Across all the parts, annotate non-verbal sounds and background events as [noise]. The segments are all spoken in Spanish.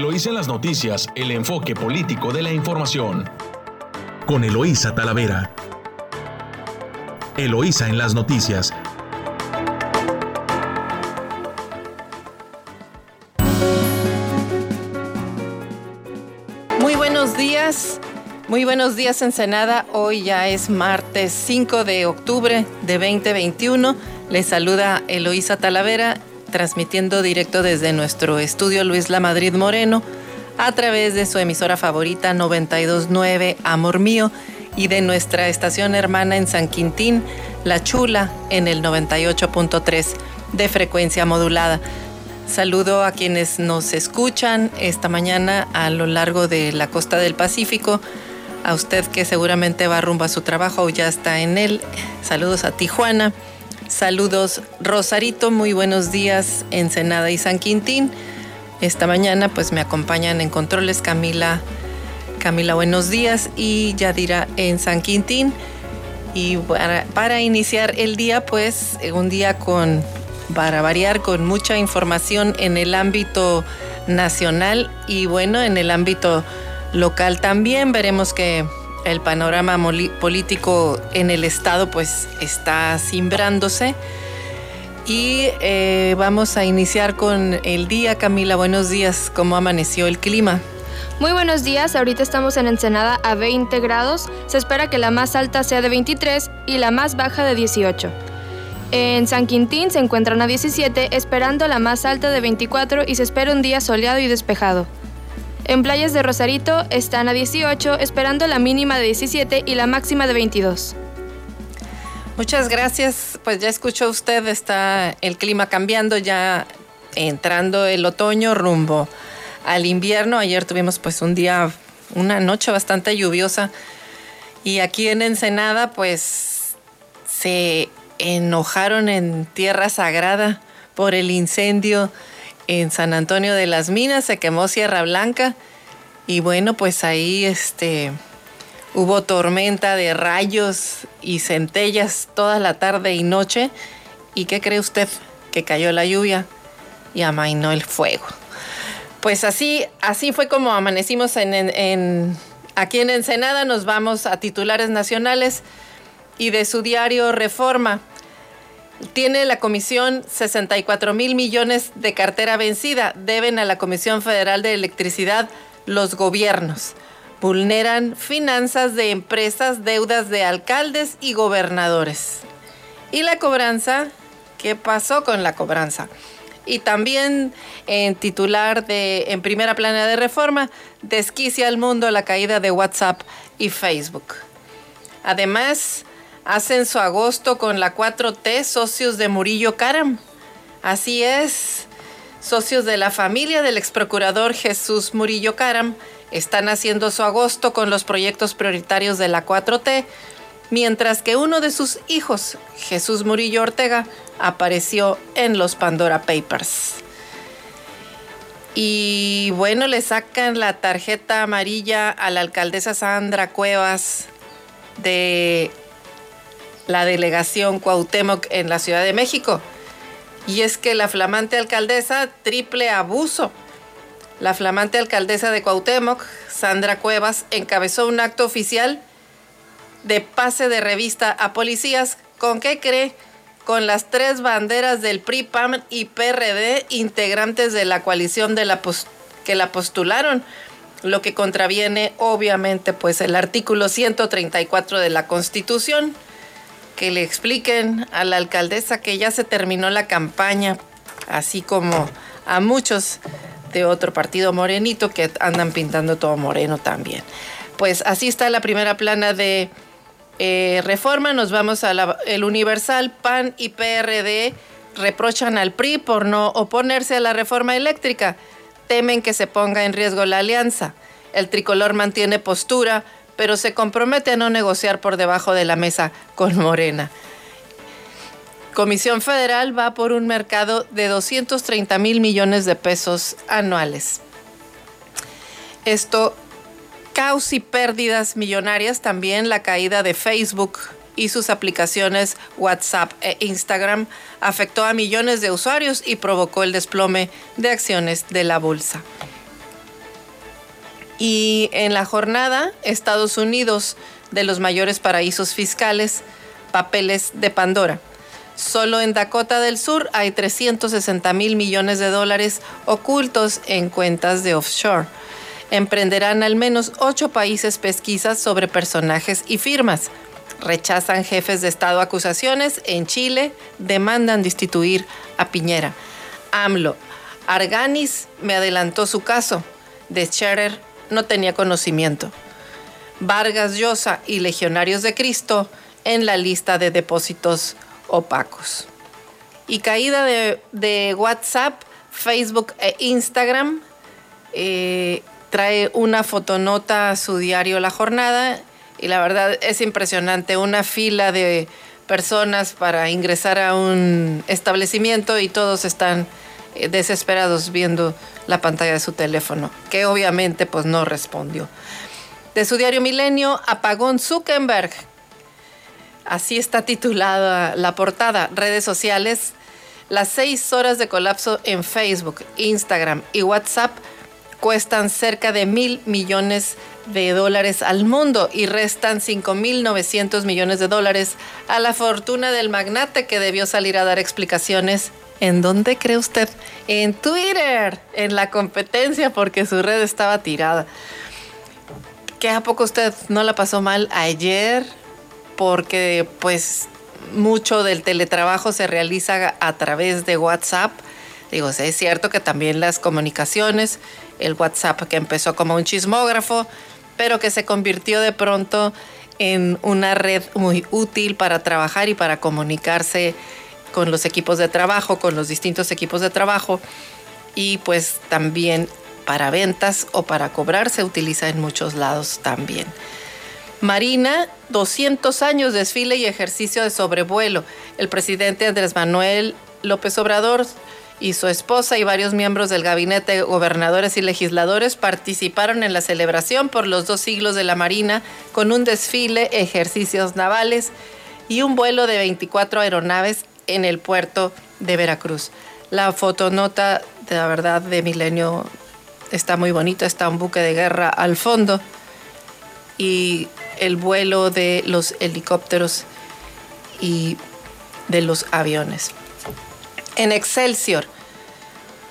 Eloísa en las noticias, el enfoque político de la información. Con Eloísa Talavera. Eloísa en las noticias. Muy buenos días. Muy buenos días Ensenada. Hoy ya es martes 5 de octubre de 2021. Les saluda Eloísa Talavera transmitiendo directo desde nuestro estudio Luis La Madrid Moreno a través de su emisora favorita 929 Amor Mío y de nuestra estación hermana en San Quintín, La Chula, en el 98.3 de frecuencia modulada. Saludo a quienes nos escuchan esta mañana a lo largo de la costa del Pacífico. A usted que seguramente va rumbo a su trabajo o ya está en él. Saludos a Tijuana. Saludos Rosarito, muy buenos días Ensenada y San Quintín. Esta mañana pues me acompañan en controles Camila, Camila buenos días y Yadira en San Quintín. Y para, para iniciar el día pues un día con, para variar, con mucha información en el ámbito nacional y bueno, en el ámbito local también veremos que el panorama político en el estado pues está simbrándose. Y eh, vamos a iniciar con el día. Camila, buenos días. ¿Cómo amaneció el clima? Muy buenos días, ahorita estamos en Ensenada a 20 grados, se espera que la más alta sea de 23 y la más baja de 18. En San Quintín se encuentran a 17, esperando la más alta de 24 y se espera un día soleado y despejado. En playas de Rosarito están a 18, esperando la mínima de 17 y la máxima de 22. Muchas gracias. Pues ya escuchó usted, está el clima cambiando, ya entrando el otoño rumbo al invierno. Ayer tuvimos pues un día, una noche bastante lluviosa. Y aquí en Ensenada pues se enojaron en Tierra Sagrada por el incendio en San Antonio de las Minas, se quemó Sierra Blanca y bueno, pues ahí este hubo tormenta de rayos y centellas toda la tarde y noche. ¿Y qué cree usted? Que cayó la lluvia y amainó el fuego. Pues así, así fue como amanecimos en, en, aquí en Ensenada. Nos vamos a titulares nacionales y de su diario Reforma. Tiene la comisión 64 mil millones de cartera vencida. Deben a la Comisión Federal de Electricidad los gobiernos. Vulneran finanzas de empresas, deudas de alcaldes y gobernadores. ¿Y la cobranza? ¿Qué pasó con la cobranza? Y también en titular de en primera plana de reforma, desquicia al mundo la caída de WhatsApp y Facebook. Además, hacen su agosto con la 4T, socios de Murillo Caram. Así es, socios de la familia del exprocurador Jesús Murillo Caram están haciendo su agosto con los proyectos prioritarios de la 4T, mientras que uno de sus hijos, Jesús Murillo Ortega, apareció en los Pandora Papers. Y bueno, le sacan la tarjeta amarilla a la alcaldesa Sandra Cuevas de la delegación Cuauhtémoc en la Ciudad de México. Y es que la flamante alcaldesa, triple abuso. La flamante alcaldesa de Cuauhtémoc, Sandra Cuevas, encabezó un acto oficial de pase de revista a policías. ¿Con qué cree? Con las tres banderas del PRI, PAM y PRD, integrantes de la coalición que la postularon, lo que contraviene obviamente pues el artículo 134 de la Constitución que le expliquen a la alcaldesa que ya se terminó la campaña, así como a muchos de otro partido morenito que andan pintando todo moreno también. Pues así está la primera plana de eh, reforma. Nos vamos a el Universal, PAN y PRD reprochan al PRI por no oponerse a la reforma eléctrica. Temen que se ponga en riesgo la alianza. El tricolor mantiene postura pero se compromete a no negociar por debajo de la mesa con Morena. Comisión Federal va por un mercado de 230 mil millones de pesos anuales. Esto causa y pérdidas millonarias, también la caída de Facebook y sus aplicaciones WhatsApp e Instagram afectó a millones de usuarios y provocó el desplome de acciones de la bolsa. Y en la jornada, Estados Unidos, de los mayores paraísos fiscales, papeles de Pandora. Solo en Dakota del Sur hay 360 mil millones de dólares ocultos en cuentas de offshore. Emprenderán al menos ocho países pesquisas sobre personajes y firmas. Rechazan jefes de Estado acusaciones. En Chile demandan destituir a Piñera. AMLO. Arganis me adelantó su caso. De Scherer no tenía conocimiento. Vargas Llosa y Legionarios de Cristo en la lista de depósitos opacos. Y caída de, WhatsApp, Facebook e Instagram. Eh, trae una fotonota a su diario La Jornada y la verdad es impresionante, una fila de personas para ingresar a un establecimiento y todos están eh, desesperados viendo la pantalla de su teléfono, que obviamente pues no respondió. De su diario Milenio, Apagón Zuckerberg. Así está titulada la portada. Redes sociales. Las seis horas de colapso en Facebook, Instagram y WhatsApp cuestan cerca de mil millones de dólares al mundo y restan 5.900 millones de dólares a la fortuna del magnate que debió salir a dar explicaciones ¿En dónde cree usted? En Twitter, en la competencia, porque su red estaba tirada. ¿Qué a poco usted no la pasó mal ayer? Porque pues mucho del teletrabajo se realiza a través de WhatsApp. Digo, es cierto que también las comunicaciones, el WhatsApp que empezó como un chismógrafo, pero que se convirtió de pronto en una red muy útil para trabajar y para comunicarse con los equipos de trabajo, con los distintos equipos de trabajo y pues también para ventas o para cobrar se utiliza en muchos lados también. Marina, 200 años desfile y ejercicio de sobrevuelo. El presidente Andrés Manuel López Obrador y su esposa y varios miembros del gabinete, gobernadores y legisladores participaron en la celebración por los dos siglos de la Marina con un desfile, ejercicios navales y un vuelo de 24 aeronaves en el puerto de Veracruz. La fotonota, de la verdad, de Milenio está muy bonita, está un buque de guerra al fondo y el vuelo de los helicópteros y de los aviones. En Excelsior,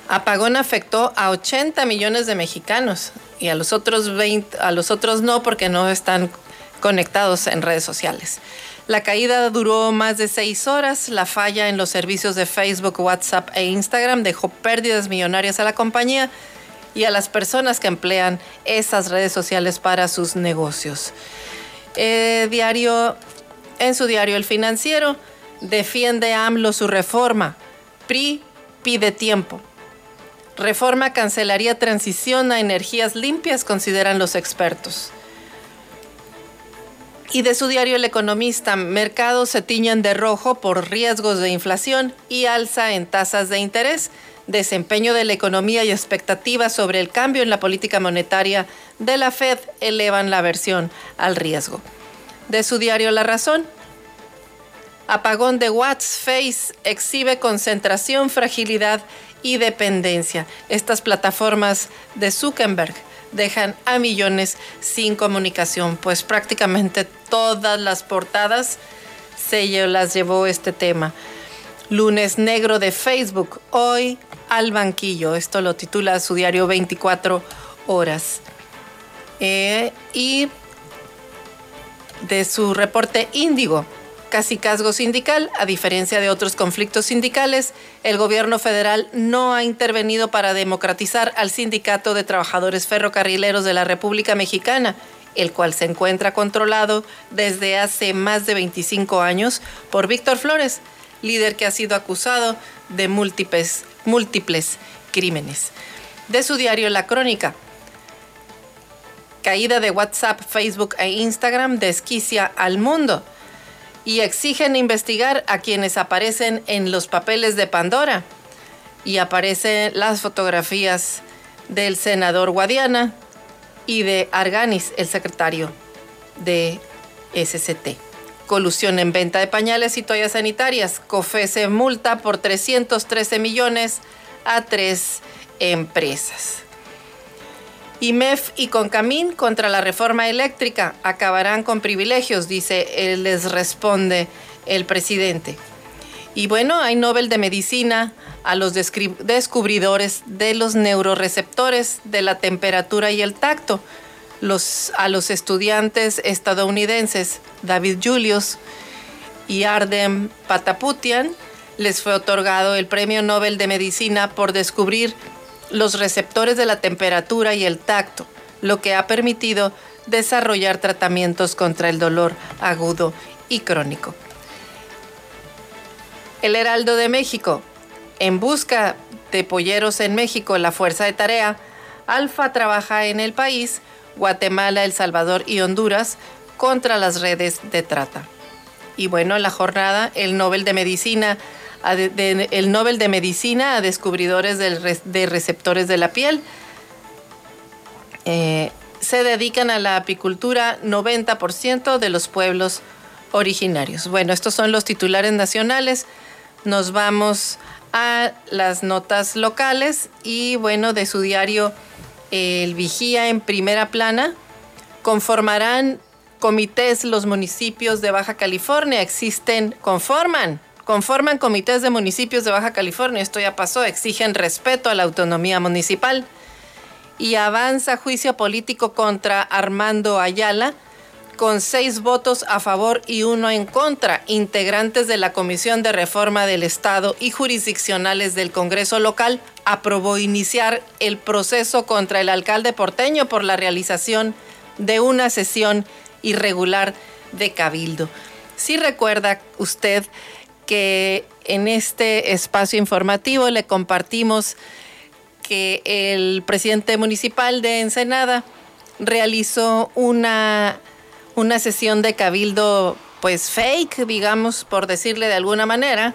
apagón afectó a 80 millones de mexicanos y a los otros 20, a los otros no porque no están conectados en redes sociales. La caída duró más de seis horas. La falla en los servicios de Facebook, WhatsApp e Instagram dejó pérdidas millonarias a la compañía y a las personas que emplean esas redes sociales para sus negocios. Eh, diario, en su diario El Financiero, defiende AMLO su reforma. PRI pide tiempo. Reforma cancelaría transición a energías limpias, consideran los expertos. Y de su diario El Economista, mercados se tiñen de rojo por riesgos de inflación y alza en tasas de interés, desempeño de la economía y expectativas sobre el cambio en la política monetaria de la Fed elevan la aversión al riesgo. De su diario La Razón, apagón de Watts Face exhibe concentración, fragilidad y dependencia. Estas plataformas de Zuckerberg dejan a millones sin comunicación, pues prácticamente todas las portadas se las llevó este tema. Lunes negro de Facebook, hoy al banquillo. Esto lo titula su diario 24 horas. Eh, y de su reporte Índigo, casicazgo sindical. A diferencia de otros conflictos sindicales, el gobierno federal no ha intervenido para democratizar al Sindicato de Trabajadores Ferrocarrileros de la República Mexicana, el cual se encuentra controlado desde hace más de 25 años por Víctor Flores, líder que ha sido acusado de múltiples, múltiples crímenes. De su diario La Crónica, caída de WhatsApp, Facebook e Instagram desquicia al mundo y exigen investigar a quienes aparecen en los papeles de Pandora. Y aparecen las fotografías del senador Guadiana y de Arganis, el secretario de SCT. Colusión en venta de pañales y toallas sanitarias. COFESE multa por 313 millones a tres empresas. IMEF y Concamín contra la reforma eléctrica acabarán con privilegios, dice, él les responde el presidente. Y bueno, hay Nobel de Medicina a los descubridores de los neuroreceptores de la temperatura y el tacto, a los estudiantes estadounidenses David Julius y Ardem Pataputian les fue otorgado el Premio Nobel de Medicina por descubrir los receptores de la temperatura y el tacto, lo que ha permitido desarrollar tratamientos contra el dolor agudo y crónico. El Heraldo de México. En busca de polleros en México, la Fuerza de Tarea, Alfa trabaja en el país, Guatemala, El Salvador y Honduras contra las redes de trata. Y bueno, en la jornada, el Nobel de Medicina el Nobel de Medicina a descubridores de receptores de la piel. Eh, se dedican a la apicultura 90% de los pueblos originarios. Bueno, estos son los titulares nacionales. Nos vamos a las notas locales y bueno, de su diario El Vigía en primera plana. Conformarán comités los municipios de Baja California. Existen, conforman conforman comités de municipios de Baja California, esto ya pasó, exigen respeto a la autonomía municipal y avanza juicio político contra Armando Ayala con seis votos a favor y uno en contra. Integrantes de la Comisión de Reforma del Estado y jurisdiccionales del Congreso local aprobó iniciar el proceso contra el alcalde porteño por la realización de una sesión irregular de cabildo. Si recuerda usted que en este espacio informativo le compartimos que el presidente municipal de Ensenada realizó una, una sesión de cabildo pues fake, digamos, por decirle de alguna manera,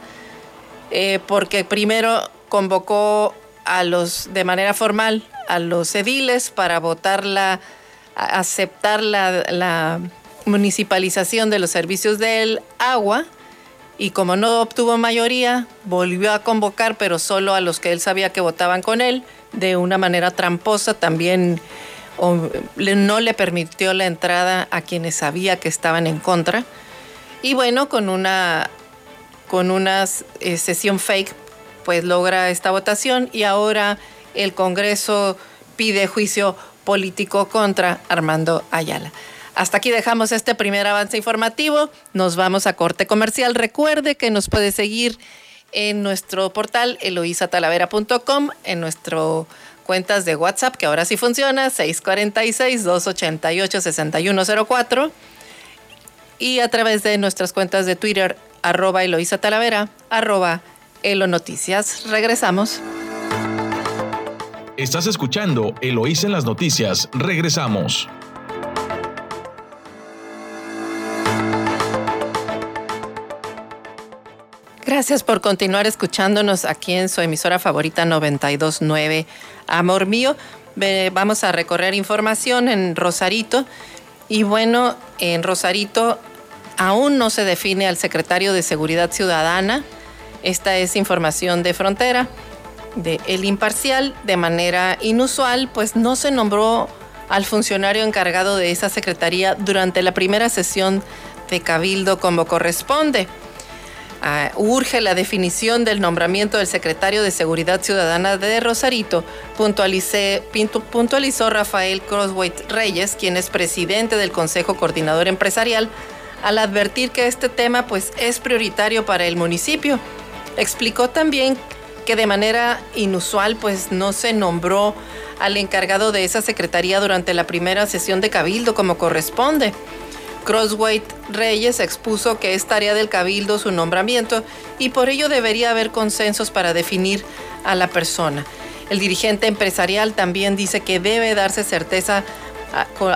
eh, porque primero convocó a los, de manera formal, a los ediles para votar la, aceptar la, la municipalización de los servicios del agua y como no obtuvo mayoría, volvió a convocar, pero solo a los que él sabía que votaban con él, de una manera tramposa, también no le permitió la entrada a quienes sabía que estaban en contra. Y bueno, con una, con una eh, sesión fake, pues logra esta votación y ahora el Congreso pide juicio político contra Armando Ayala. Hasta aquí dejamos este primer avance informativo. Nos vamos a corte comercial. Recuerde que nos puede seguir en nuestro portal eloisatalavera.com, en nuestro cuentas de WhatsApp, que ahora sí funciona, 646-288-6104, y a través de nuestras cuentas de Twitter, arroba Eloisa Talavera, arroba Elo Noticias. Regresamos. Estás escuchando Eloísa en las noticias. Regresamos. Gracias por continuar escuchándonos aquí en su emisora favorita 929. Amor mío, vamos a recorrer información en Rosarito. Y bueno, en Rosarito aún no se define al secretario de Seguridad Ciudadana. Esta es información de frontera, de El Imparcial. De manera inusual, pues no se nombró al funcionario encargado de esa secretaría durante la primera sesión de Cabildo como corresponde. Ah, urge la definición del nombramiento del secretario de Seguridad Ciudadana de Rosarito, puntualizó Rafael Crosswhite Reyes, quien es presidente del Consejo Coordinador Empresarial, al advertir que este tema pues, es prioritario para el municipio. Explicó también que de manera inusual pues, no se nombró al encargado de esa secretaría durante la primera sesión de Cabildo como corresponde. Crosswhite Reyes expuso que es tarea del cabildo su nombramiento y por ello debería haber consensos para definir a la persona. El dirigente empresarial también dice que debe darse certeza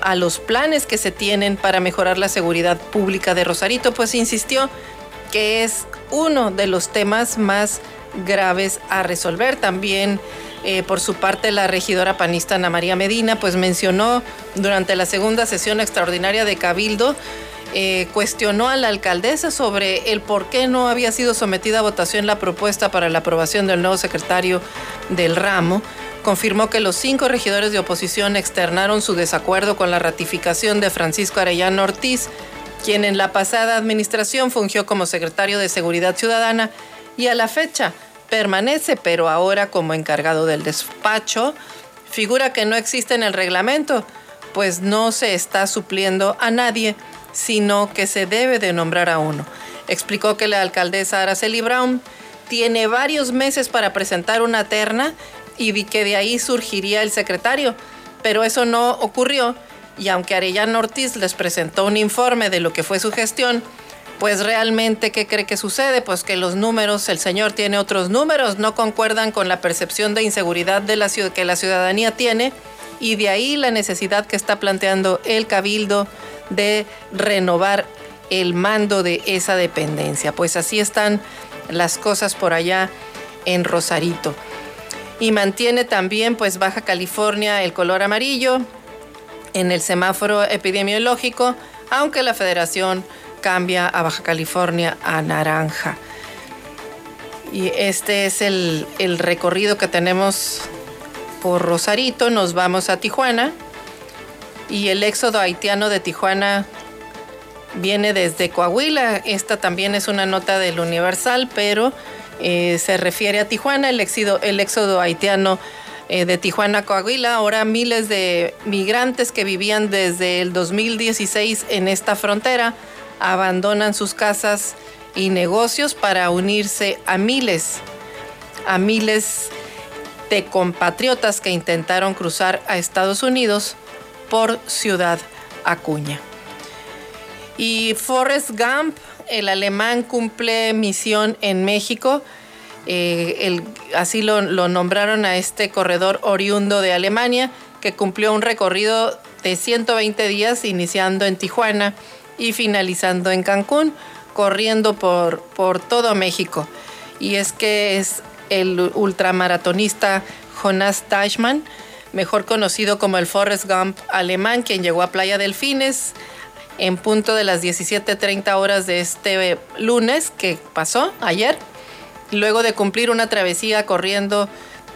a, los planes que se tienen para mejorar la seguridad pública de Rosarito, pues insistió que es uno de los temas más graves a resolver. También eh, por su parte, la regidora panista Ana María Medina, pues mencionó durante la segunda sesión extraordinaria de Cabildo, eh, cuestionó a la alcaldesa sobre el por qué no había sido sometida a votación la propuesta para la aprobación del nuevo secretario del ramo. Confirmó que los cinco regidores de oposición externaron su desacuerdo con la ratificación de Francisco Arellano Ortiz, quien en la pasada administración fungió como secretario de Seguridad Ciudadana y a la fecha permanece, pero ahora como encargado del despacho, figura que no existe en el reglamento, pues no se está supliendo a nadie, sino que se debe de nombrar a uno. Explicó que la alcaldesa Araceli Brown tiene varios meses para presentar una terna y que de ahí surgiría el secretario, pero eso no ocurrió y aunque Arellano Ortiz les presentó un informe de lo que fue su gestión, pues realmente, ¿qué cree que sucede? Pues que los números, el señor tiene otros números, no concuerdan con la percepción de inseguridad de la que la ciudadanía tiene y de ahí la necesidad que está planteando el cabildo de renovar el mando de esa dependencia. Pues así están las cosas por allá en Rosarito. Y mantiene también pues Baja California el color amarillo en el semáforo epidemiológico, aunque la federación cambia a Baja California a naranja. Y este es el, recorrido que tenemos por Rosarito. Nos vamos a Tijuana. Y el éxodo haitiano de Tijuana viene desde Coahuila. Esta también es una nota del Universal, pero eh, se refiere a Tijuana. El éxodo, el éxodo haitiano eh, de Tijuana, Coahuila. Ahora miles de migrantes que vivían desde el 2016 en esta frontera abandonan sus casas y negocios para unirse a miles, a miles de compatriotas que intentaron cruzar a Estados Unidos por Ciudad Acuña. Y Forrest Gump, el alemán, cumple misión en México. Eh, así lo, lo nombraron a este corredor oriundo de Alemania, que cumplió un recorrido de 120 días, iniciando en Tijuana y finalizando en Cancún, corriendo por, por todo México. Y es que es el ultramaratonista Jonas Deichmann, mejor conocido como el Forrest Gump alemán, quien llegó a Playa Delfines en punto de las 17.30 horas de este lunes que pasó ayer, luego de cumplir una travesía corriendo,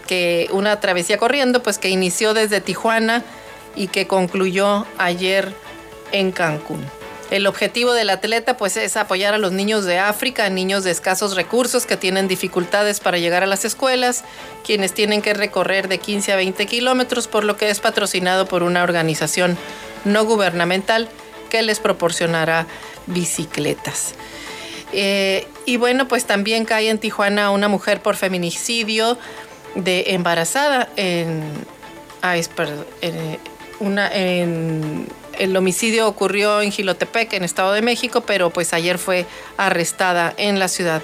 que una travesía corriendo, pues que inició desde Tijuana y que concluyó ayer en Cancún. El objetivo del atleta pues es apoyar a los niños de África, niños de escasos recursos que tienen dificultades para llegar a las escuelas, quienes tienen que recorrer de 15 a 20 kilómetros, por lo que es patrocinado por una organización no gubernamental que les proporcionará bicicletas. Eh, y bueno, pues también cae en Tijuana una mujer por feminicidio de embarazada en, ah, en una en el homicidio ocurrió en Gilotepec, en Estado de México, pero pues ayer fue arrestada en la ciudad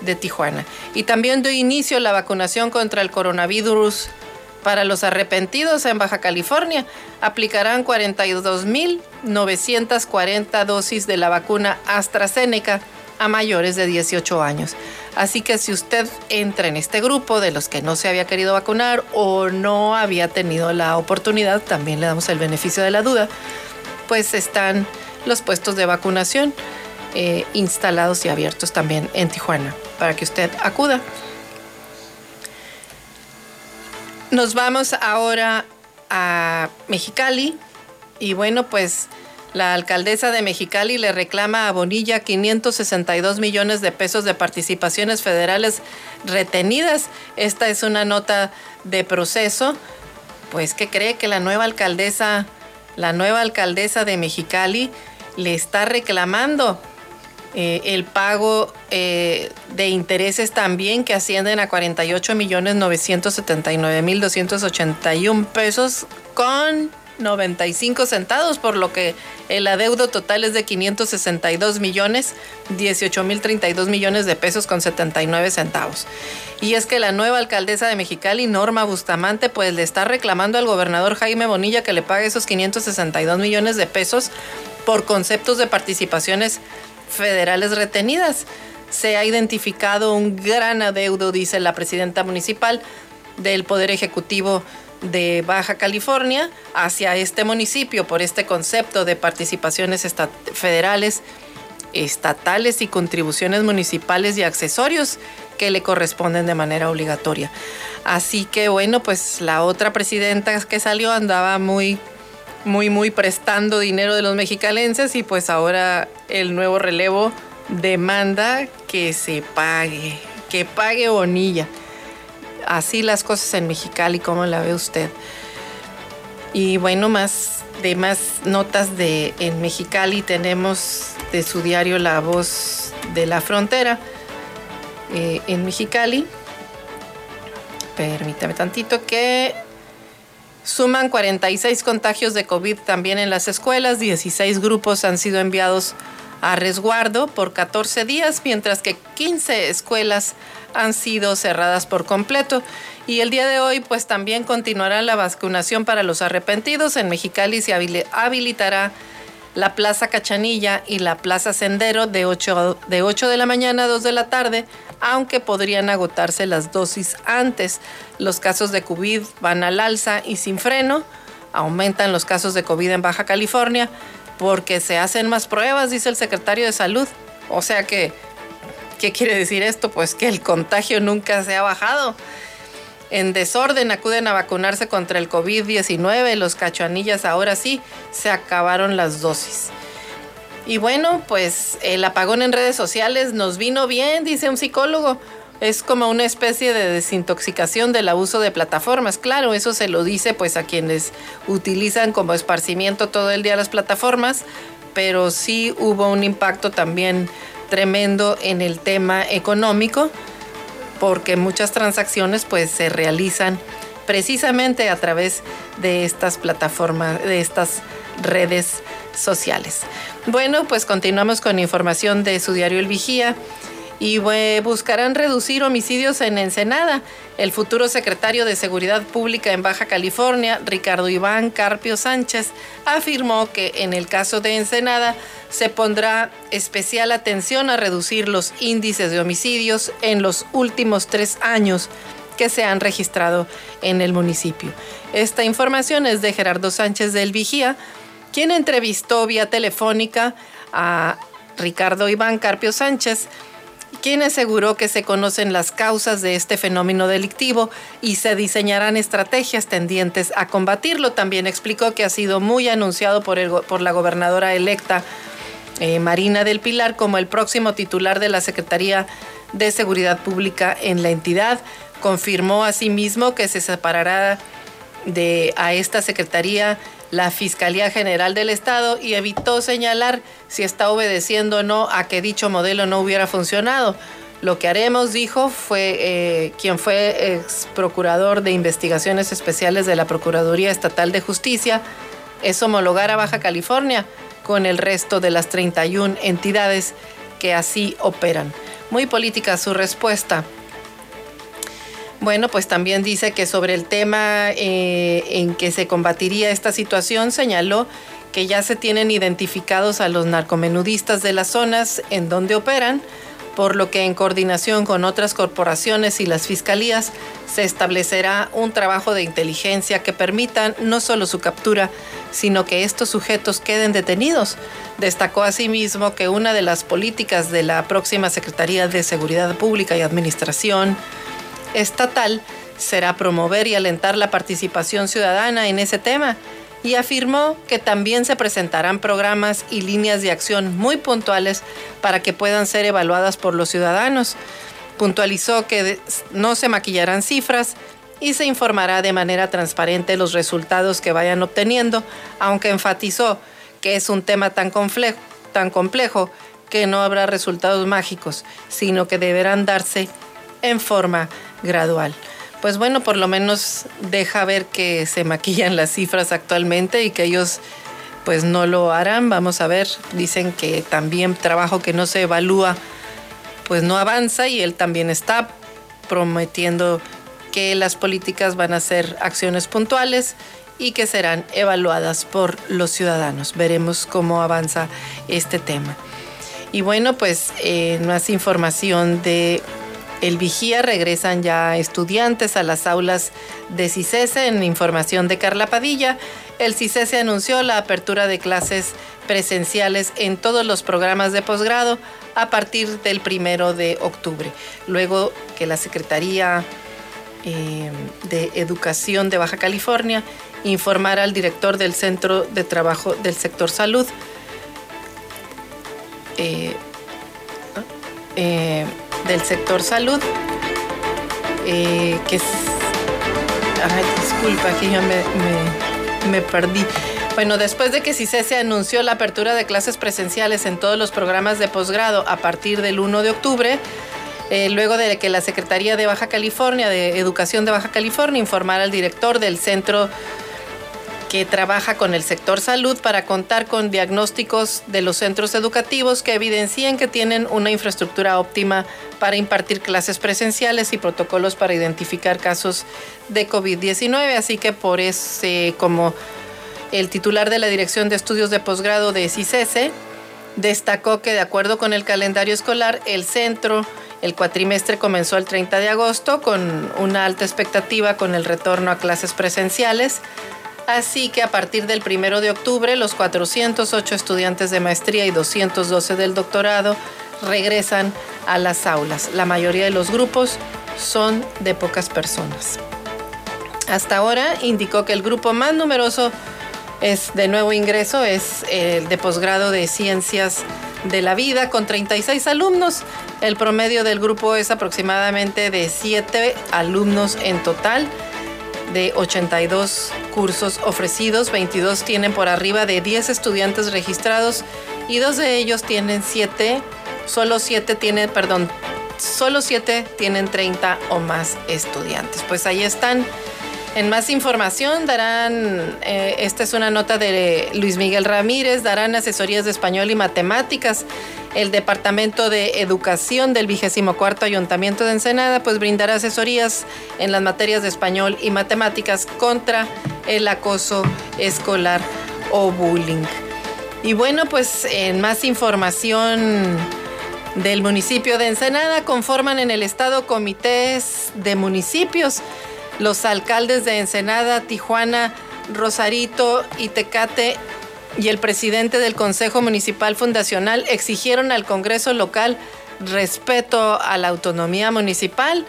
de Tijuana. Y también dio inicio la vacunación contra el coronavirus para los arrepentidos en Baja California. Aplicarán 42.940 dosis de la vacuna AstraZeneca a mayores de 18 años. Así que si usted entra en este grupo de los que no se había querido vacunar o no había tenido la oportunidad, también le damos el beneficio de la duda pues están los puestos de vacunación eh, instalados y abiertos también en Tijuana para que usted acuda. Nos vamos ahora a Mexicali y bueno, pues la alcaldesa de Mexicali le reclama a Bonilla 562 millones de pesos de participaciones federales retenidas. Esta es una nota de proceso. Pues que cree que la nueva alcaldesa la nueva alcaldesa de Mexicali le está reclamando eh, el pago eh, de intereses también que ascienden a 48 millones 979 mil 281 pesos con 95 centavos, por lo que el adeudo total es de 562 millones 18 mil 32 millones de pesos con 79 centavos. Y es que la nueva alcaldesa de Mexicali, Norma Bustamante, pues le está reclamando al gobernador Jaime Bonilla que le pague esos 562 millones de pesos por conceptos de participaciones federales retenidas. Se ha identificado un gran adeudo, dice la presidenta municipal del Poder Ejecutivo de Baja California hacia este municipio por este concepto de participaciones federales, estatales y contribuciones municipales y accesorios que le corresponden de manera obligatoria. Así que bueno, pues la otra presidenta que salió andaba muy, muy, muy prestando dinero de los mexicalenses y pues ahora el nuevo relevo demanda que se pague, que pague Bonilla. Así las cosas en Mexicali, ¿cómo la ve usted? Y bueno, más de más notas de en Mexicali tenemos de su diario La Voz de la Frontera eh, en Mexicali. Permítame tantito que suman 46 contagios de COVID también en las escuelas, 16 grupos han sido enviados a resguardo por 14 días, mientras que 15 escuelas han sido cerradas por completo. Y el día de hoy, pues también continuará la vacunación para los arrepentidos. En Mexicali se habilitará la Plaza Cachanilla y la Plaza Sendero de 8, de 8 de la mañana a 2 de la tarde, aunque podrían agotarse las dosis antes. Los casos de COVID van al alza y sin freno. Aumentan los casos de COVID en Baja California porque se hacen más pruebas, dice el secretario de Salud. O sea que, ¿qué quiere decir esto? Pues que el contagio nunca se ha bajado. En desorden acuden a vacunarse contra el COVID-19. Los cachuanillas ahora sí se acabaron las dosis. Y bueno, pues el apagón en redes sociales nos vino bien, dice un psicólogo es como una especie de desintoxicación del abuso de plataformas. Claro, eso se lo dice pues a quienes utilizan como esparcimiento todo el día las plataformas, pero sí hubo un impacto también tremendo en el tema económico porque muchas transacciones pues se realizan precisamente a través de estas plataformas, de estas redes sociales. Bueno, pues continuamos con información de su diario El Vigía y buscarán reducir homicidios en Ensenada. El futuro secretario de Seguridad Pública en Baja California, Ricardo Iván Carpio Sánchez, afirmó que en el caso de Ensenada se pondrá especial atención a reducir los índices de homicidios en los últimos tres años que se han registrado en el municipio. Esta información es de Gerardo Sánchez del Vigía, quien entrevistó vía telefónica a Ricardo Iván Carpio Sánchez, quien aseguró que se conocen las causas de este fenómeno delictivo y se diseñarán estrategias tendientes a combatirlo. También explicó que ha sido muy anunciado por, el, por la gobernadora electa eh, Marina del Pilar como el próximo titular de la Secretaría de Seguridad Pública en la entidad. Confirmó asimismo que se separará de a esta secretaría la Fiscalía General del Estado y evitó señalar si está obedeciendo o no a que dicho modelo no hubiera funcionado. Lo que haremos, dijo, fue eh, quien fue ex procurador de investigaciones especiales de la Procuraduría Estatal de Justicia, es homologar a Baja California con el resto de las 31 entidades que así operan. Muy política su respuesta. Bueno, pues también dice que sobre el tema eh, en que se combatiría esta situación, señaló que ya se tienen identificados a los narcomenudistas de las zonas en donde operan, por lo que en coordinación con otras corporaciones y las fiscalías se establecerá un trabajo de inteligencia que permita no solo su captura, sino que estos sujetos queden detenidos. Destacó asimismo que una de las políticas de la próxima Secretaría de Seguridad Pública y Administración estatal será promover y alentar la participación ciudadana en ese tema y afirmó que también se presentarán programas y líneas de acción muy puntuales para que puedan ser evaluadas por los ciudadanos. Puntualizó que no se maquillarán cifras y se informará de manera transparente los resultados que vayan obteniendo, aunque enfatizó que es un tema tan complejo, tan complejo que no habrá resultados mágicos, sino que deberán darse en forma gradual. Pues bueno, por lo menos deja ver que se maquillan las cifras actualmente y que ellos pues no lo harán. Vamos a ver, dicen que también trabajo que no se evalúa pues no avanza y él también está prometiendo que las políticas van a ser acciones puntuales y que serán evaluadas por los ciudadanos. Veremos cómo avanza este tema. Y bueno, pues eh, más información de el Vigía regresan ya estudiantes a las aulas de CICESE en información de Carla Padilla. El CICESE anunció la apertura de clases presenciales en todos los programas de posgrado a partir del primero de octubre. Luego que la Secretaría eh, de Educación de Baja California informara al director del Centro de Trabajo del Sector Salud eh, eh, del sector salud que es ay disculpa que yo me, me perdí. Bueno, después de que CICE se anunció la apertura de clases presenciales en todos los programas de posgrado a partir del 1 de octubre, eh, luego de que la Secretaría de Baja California, de Educación de Baja California, informara al director del centro que trabaja con el sector salud para contar con diagnósticos de los centros educativos que evidencien que tienen una infraestructura óptima para impartir clases presenciales y protocolos para identificar casos de COVID-19. Así que por eso, como el titular de la Dirección de Estudios de Posgrado de CICESE destacó que de acuerdo con el calendario escolar, el centro, el cuatrimestre comenzó el 30 de agosto con una alta expectativa con el retorno a clases presenciales. Así que a partir del 1 de octubre, los 408 estudiantes de maestría y 212 del doctorado regresan a las aulas. La mayoría de los grupos son de pocas personas. Hasta ahora indicó que el grupo más numeroso es de nuevo ingreso, es el de posgrado de Ciencias de la Vida con 36 alumnos. El promedio del grupo es aproximadamente de 7 alumnos en total de 82 cursos ofrecidos, 22 tienen por arriba de 10 estudiantes registrados y dos de ellos tienen 7, solo 7 tienen, perdón, solo 7 tienen 30 o más estudiantes. Pues ahí están en más información darán, eh, esta es una nota de Luis Miguel Ramírez, darán asesorías de español y matemáticas. El Departamento de Educación del 24 Ayuntamiento de Ensenada pues brindará asesorías en las materias de español y matemáticas contra el acoso escolar o bullying. Y bueno, pues en más información del municipio de Ensenada conforman en el estado comités de municipios los alcaldes de Ensenada, Tijuana, Rosarito y Tecate y el presidente del Consejo Municipal Fundacional exigieron al Congreso local respeto a la autonomía municipal.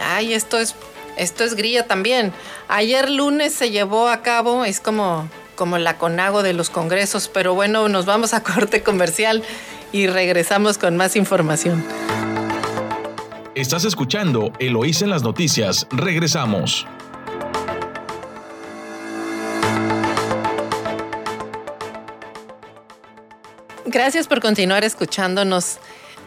Ay, esto es, esto es grilla también. Ayer lunes se llevó a cabo, es como, como la conago de los congresos, pero bueno, nos vamos a [laughs] corte comercial y regresamos con más información. Estás escuchando Eloís en las noticias. Regresamos. Gracias por continuar escuchándonos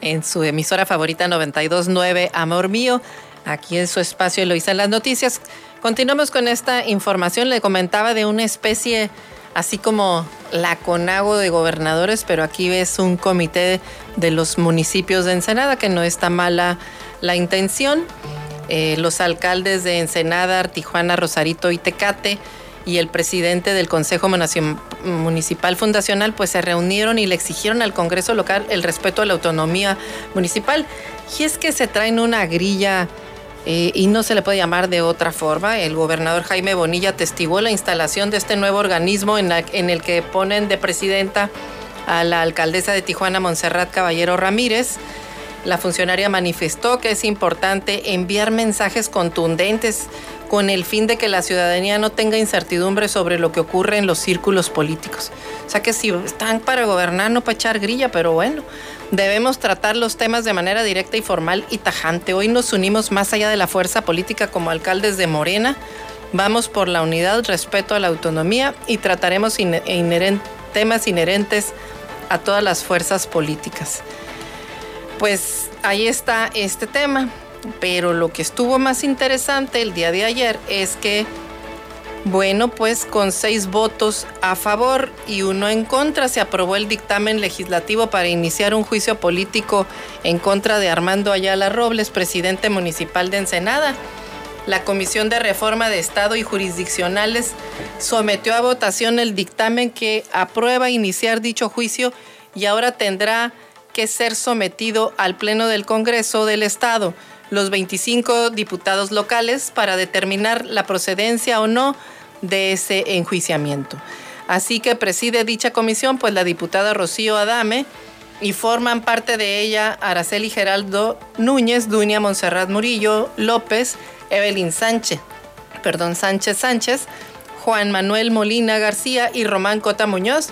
en su emisora favorita 929 Amor Mío. Aquí en su espacio Eloísa en las noticias. Continuamos con esta información. Le comentaba de una especie así como la CONAGO de gobernadores, pero aquí ves un comité de los municipios de Ensenada que no está mala la intención. Eh, los alcaldes de Ensenada, Tijuana, Rosarito y Tecate y el presidente del Consejo Municipal Fundacional pues se reunieron y le exigieron al Congreso local el respeto a la autonomía municipal. Y es que se traen una grilla eh, y no se le puede llamar de otra forma. El gobernador Jaime Bonilla testiguó la instalación de este nuevo organismo en, en el que ponen de presidenta a la alcaldesa de Tijuana, Montserrat Caballero Ramírez la funcionaria manifestó que es importante enviar mensajes contundentes con el fin de que la ciudadanía no tenga incertidumbre sobre lo que ocurre en los círculos políticos. O sea que si están para gobernar, no para echar grilla, pero bueno, debemos tratar los temas de manera directa y formal y tajante. Hoy nos unimos más allá de la fuerza política como alcaldes de Morena. Vamos por la unidad, respeto a la autonomía y trataremos temas inherentes a todas las fuerzas políticas. Pues ahí está este tema. Pero lo que estuvo más interesante el día de ayer es que, bueno, pues con seis votos a favor y uno en contra se aprobó el dictamen legislativo para iniciar un juicio político en contra de Armando Ayala Robles, presidente municipal de Ensenada. La Comisión de Reforma de Estado y Jurisdiccionales sometió a votación el dictamen que aprueba iniciar dicho juicio y ahora tendrá que ser sometido al Pleno del Congreso del Estado, los 25 diputados locales, para determinar la procedencia o no de ese enjuiciamiento. Así que preside dicha comisión pues la diputada Rocío Adame y forman parte de ella Araceli Geraldo Núñez, Dunia Monserrat Murillo López, Evelyn Sánchez, perdón, Sánchez Sánchez, Juan Manuel Molina García y Román Cota Muñoz.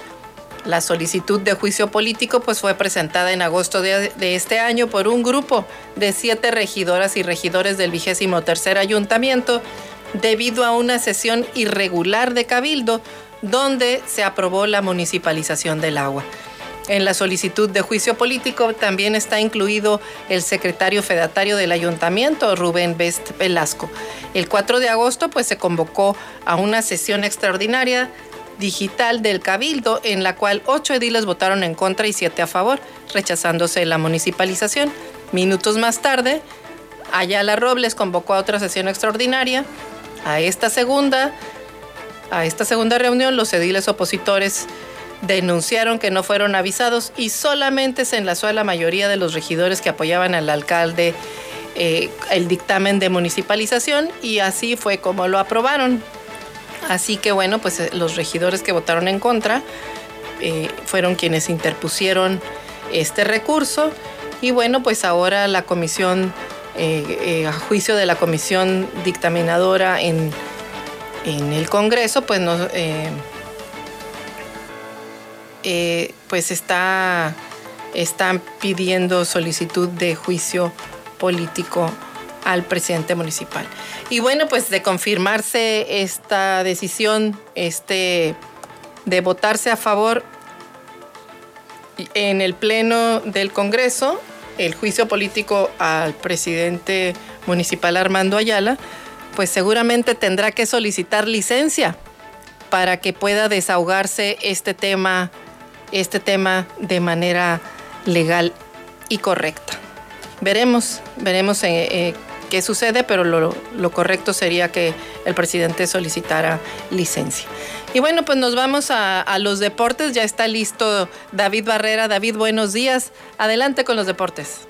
La solicitud de juicio político pues, fue presentada en agosto de, este año por un grupo de siete regidoras y regidores del vigésimo tercer ayuntamiento debido a una sesión irregular de cabildo donde se aprobó la municipalización del agua. En la solicitud de juicio político también está incluido el secretario fedatario del ayuntamiento, Rubén Best Velasco. El 4 de agosto pues, se convocó a una sesión extraordinaria digital del Cabildo en la cual ocho ediles votaron en contra y siete a favor, rechazándose la municipalización. Minutos más tarde, Ayala Robles convocó a otra sesión extraordinaria. A esta segunda, a esta segunda reunión, los ediles opositores denunciaron que no fueron avisados y solamente se enlazó a la mayoría de los regidores que apoyaban al alcalde eh, el dictamen de municipalización y así fue como lo aprobaron. Así que bueno, pues eh, los regidores que votaron en contra eh, fueron quienes interpusieron este recurso y bueno, pues ahora la comisión, a juicio de la comisión dictaminadora en, en el Congreso, pues nos eh, pues está, están pidiendo solicitud de juicio político al presidente municipal. Y bueno, pues de confirmarse esta decisión, este, de votarse a favor en el Pleno del Congreso, el juicio político al presidente municipal Armando Ayala, pues seguramente tendrá que solicitar licencia para que pueda desahogarse este tema este tema de manera legal y correcta. Veremos, veremos eh, eh, qué sucede, pero lo, correcto sería que el presidente solicitara licencia. Y bueno, pues nos vamos a, los deportes. Ya está listo David Barrera. David, buenos días. Adelante con los deportes.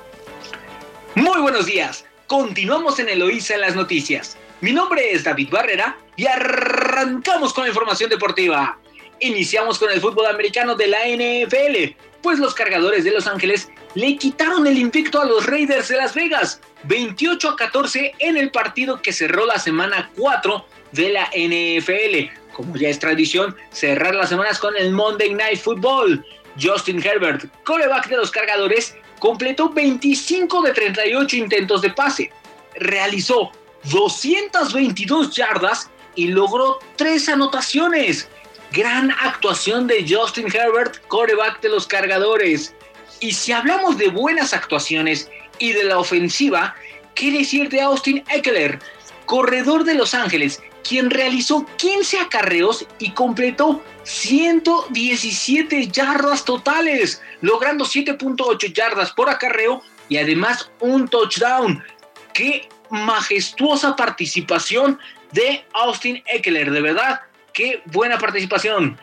Muy buenos días. Continuamos en Eloísa en las noticias. Mi nombre es David Barrera y arrancamos con la información deportiva. Iniciamos con el fútbol americano de la NFL, pues los cargadores de Los Ángeles le quitaron el invicto a los Raiders de Las Vegas, 28 a 14 en el partido que cerró la semana 4 de la NFL. Como ya es tradición, cerrar las semanas con el Monday Night Football. Justin Herbert, coreback de los cargadores, completó 25 de 38 intentos de pase, realizó 222 yardas y logró 3 anotaciones. Gran actuación de Justin Herbert, coreback de los cargadores. Y si hablamos de buenas actuaciones y de la ofensiva, ¿qué decir de Austin Eckler, corredor de Los Ángeles, quien realizó 15 acarreos y completó 117 yardas totales, logrando 7.8 yardas por acarreo y además un touchdown. ¡Qué majestuosa participación de Austin Eckler! De verdad, qué buena participación.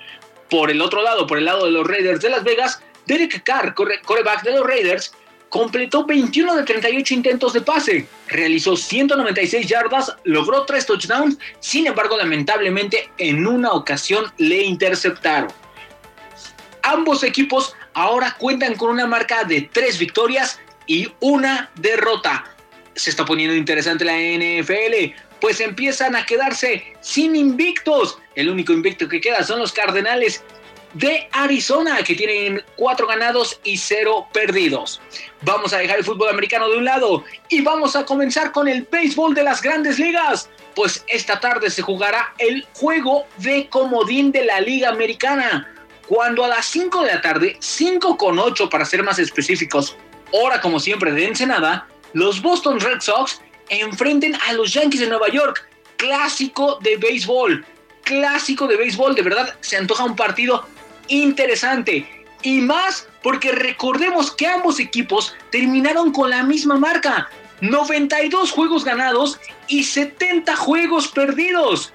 Por el otro lado, por el lado de los Raiders de Las Vegas, Derek Carr, coreback de los Raiders, completó 21 de 38 intentos de pase, realizó 196 yardas, logró 3 touchdowns, sin embargo, lamentablemente, en una ocasión le interceptaron. Ambos equipos ahora cuentan con una marca de 3 victorias y una derrota. Se está poniendo interesante la NFL pues empiezan a quedarse sin invictos. El único invicto que queda son los Cardenales de Arizona, que tienen cuatro ganados y cero perdidos. Vamos a dejar el fútbol americano de un lado y vamos a comenzar con el béisbol de las grandes ligas. Pues esta tarde se jugará el juego de comodín de la Liga Americana. Cuando a las 5 de la tarde, 5 con 8 para ser más específicos, hora como siempre de Ensenada, los Boston Red Sox enfrenten a los Yankees de Nueva York. Clásico de béisbol. Clásico de béisbol. De verdad, se antoja un partido interesante. Y más porque recordemos que ambos equipos terminaron con la misma marca. 92 juegos ganados y 70 juegos perdidos.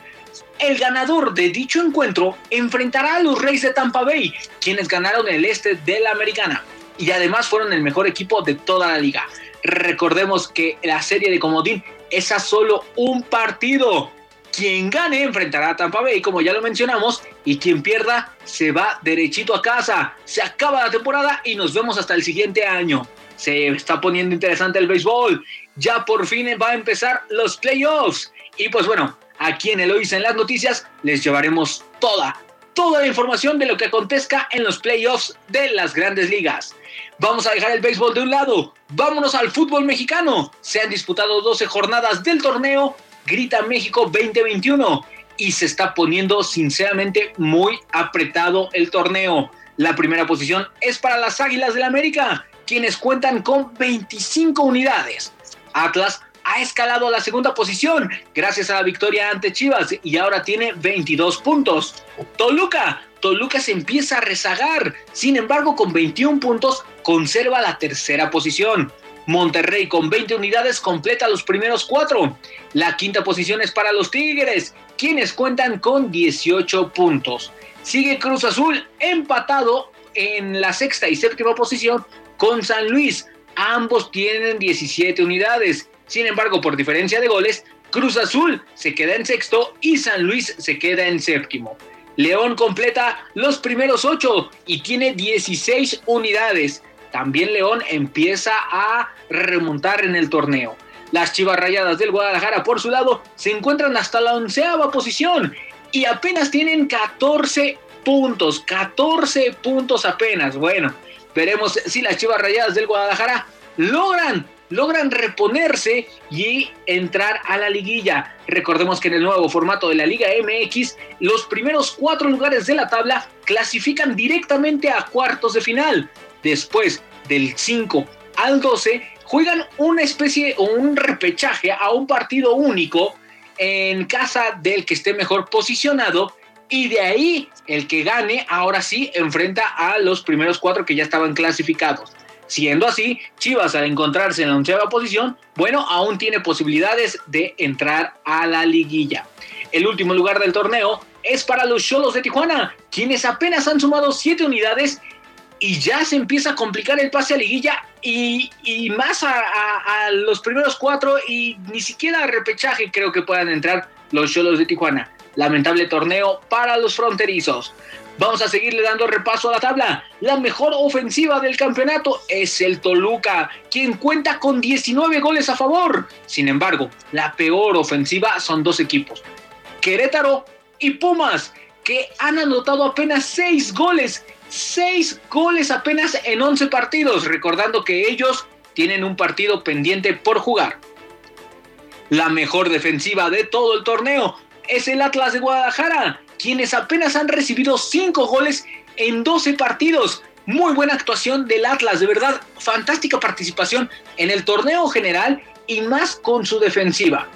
El ganador de dicho encuentro enfrentará a los Reyes de Tampa Bay, quienes ganaron el este de la Americana y además fueron el mejor equipo de toda la liga. Recordemos que la serie de Comodín es a solo un partido. Quien gane enfrentará a Tampa Bay, como ya lo mencionamos, y quien pierda se va derechito a casa. Se acaba la temporada y nos vemos hasta el siguiente año. Se está poniendo interesante el béisbol. Ya por fin va a empezar los playoffs. Y pues bueno, aquí en Eloisa en las noticias les llevaremos toda, toda la información de lo que acontezca en los playoffs de las grandes ligas. Vamos a dejar el béisbol de un lado, vámonos al fútbol mexicano. Se han disputado 12 jornadas del torneo Grita México 2021 y se está poniendo sinceramente muy apretado el torneo. La primera posición es para las Águilas del América, quienes cuentan con 25 unidades. Atlas ha escalado a la segunda posición gracias a la victoria ante Chivas y ahora tiene 22 puntos. Toluca, Toluca se empieza a rezagar, sin embargo con 21 puntos conserva la tercera posición. Monterrey con 20 unidades completa los primeros cuatro. La quinta posición es para los Tigres, quienes cuentan con 18 puntos. Sigue Cruz Azul empatado en la sexta y séptima posición con San Luis. Ambos tienen 17 unidades. Sin embargo, por diferencia de goles, Cruz Azul se queda en sexto y San Luis se queda en séptimo. León completa los primeros ocho y tiene 16 unidades. También León empieza a remontar en el torneo. Las Chivas Rayadas del Guadalajara, por su lado, se encuentran hasta la onceava posición y apenas tienen 14 puntos. 14 puntos apenas. Bueno, veremos si las Chivas Rayadas del Guadalajara logran logran reponerse y entrar a la liguilla. Recordemos que en el nuevo formato de la Liga MX, los primeros cuatro lugares de la tabla clasifican directamente a cuartos de final. Después del 5 al 12, juegan una especie o un repechaje a un partido único en casa del que esté mejor posicionado y de ahí el que gane ahora sí enfrenta a los primeros cuatro que ya estaban clasificados. Siendo así, Chivas al encontrarse en la onceava posición, bueno, aún tiene posibilidades de entrar a la liguilla. El último lugar del torneo es para los Cholos de Tijuana, quienes apenas han sumado siete unidades y ya se empieza a complicar el pase a liguilla y, más a, los primeros cuatro y ni siquiera a repechaje creo que puedan entrar los Cholos de Tijuana. Lamentable torneo para los fronterizos. Vamos a seguirle dando repaso a la tabla. La mejor ofensiva del campeonato es el Toluca, quien cuenta con 19 goles a favor. Sin embargo, la peor ofensiva son dos equipos, Querétaro y Pumas, que han anotado apenas 6 goles seis goles apenas en 11 partidos, recordando que ellos tienen un partido pendiente por jugar. La mejor defensiva de todo el torneo es el Atlas de Guadalajara, quienes apenas han recibido 5 goles en 12 partidos. Muy buena actuación del Atlas, de verdad, fantástica participación en el torneo general y más con su defensiva.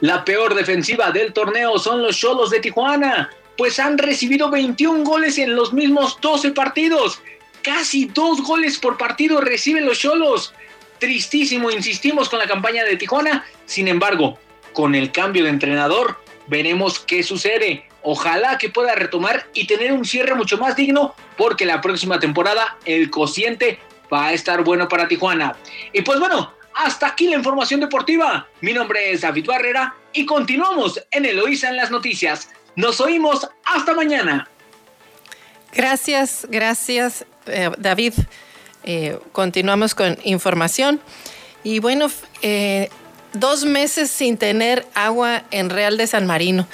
La peor defensiva del torneo son los Cholos de Tijuana, pues han recibido 21 goles en los mismos 12 partidos. Casi dos goles por partido reciben los Cholos. Tristísimo, insistimos con la campaña de Tijuana. Sin embargo, con el cambio de entrenador, veremos qué sucede. Ojalá que pueda retomar y tener un cierre mucho más digno, porque la próxima temporada el cociente va a estar bueno para Tijuana. Y pues bueno, hasta aquí la información deportiva. Mi nombre es David Barrera y continuamos en Eloísa en las noticias. Nos oímos hasta mañana. Gracias, gracias eh, David. Eh, continuamos con información. Y bueno, eh, dos meses sin tener agua en Real de San Marino.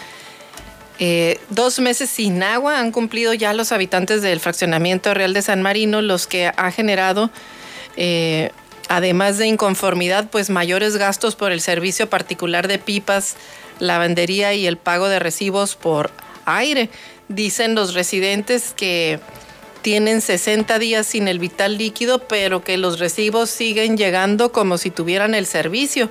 Dos meses sin agua han cumplido ya los habitantes del fraccionamiento Real de San Marino, los que ha generado, además de inconformidad, pues mayores gastos por el servicio particular de pipas lavandería y el pago de recibos por aire. Dicen los residentes que tienen 60 días sin el vital líquido, pero que los recibos siguen llegando como si tuvieran el servicio.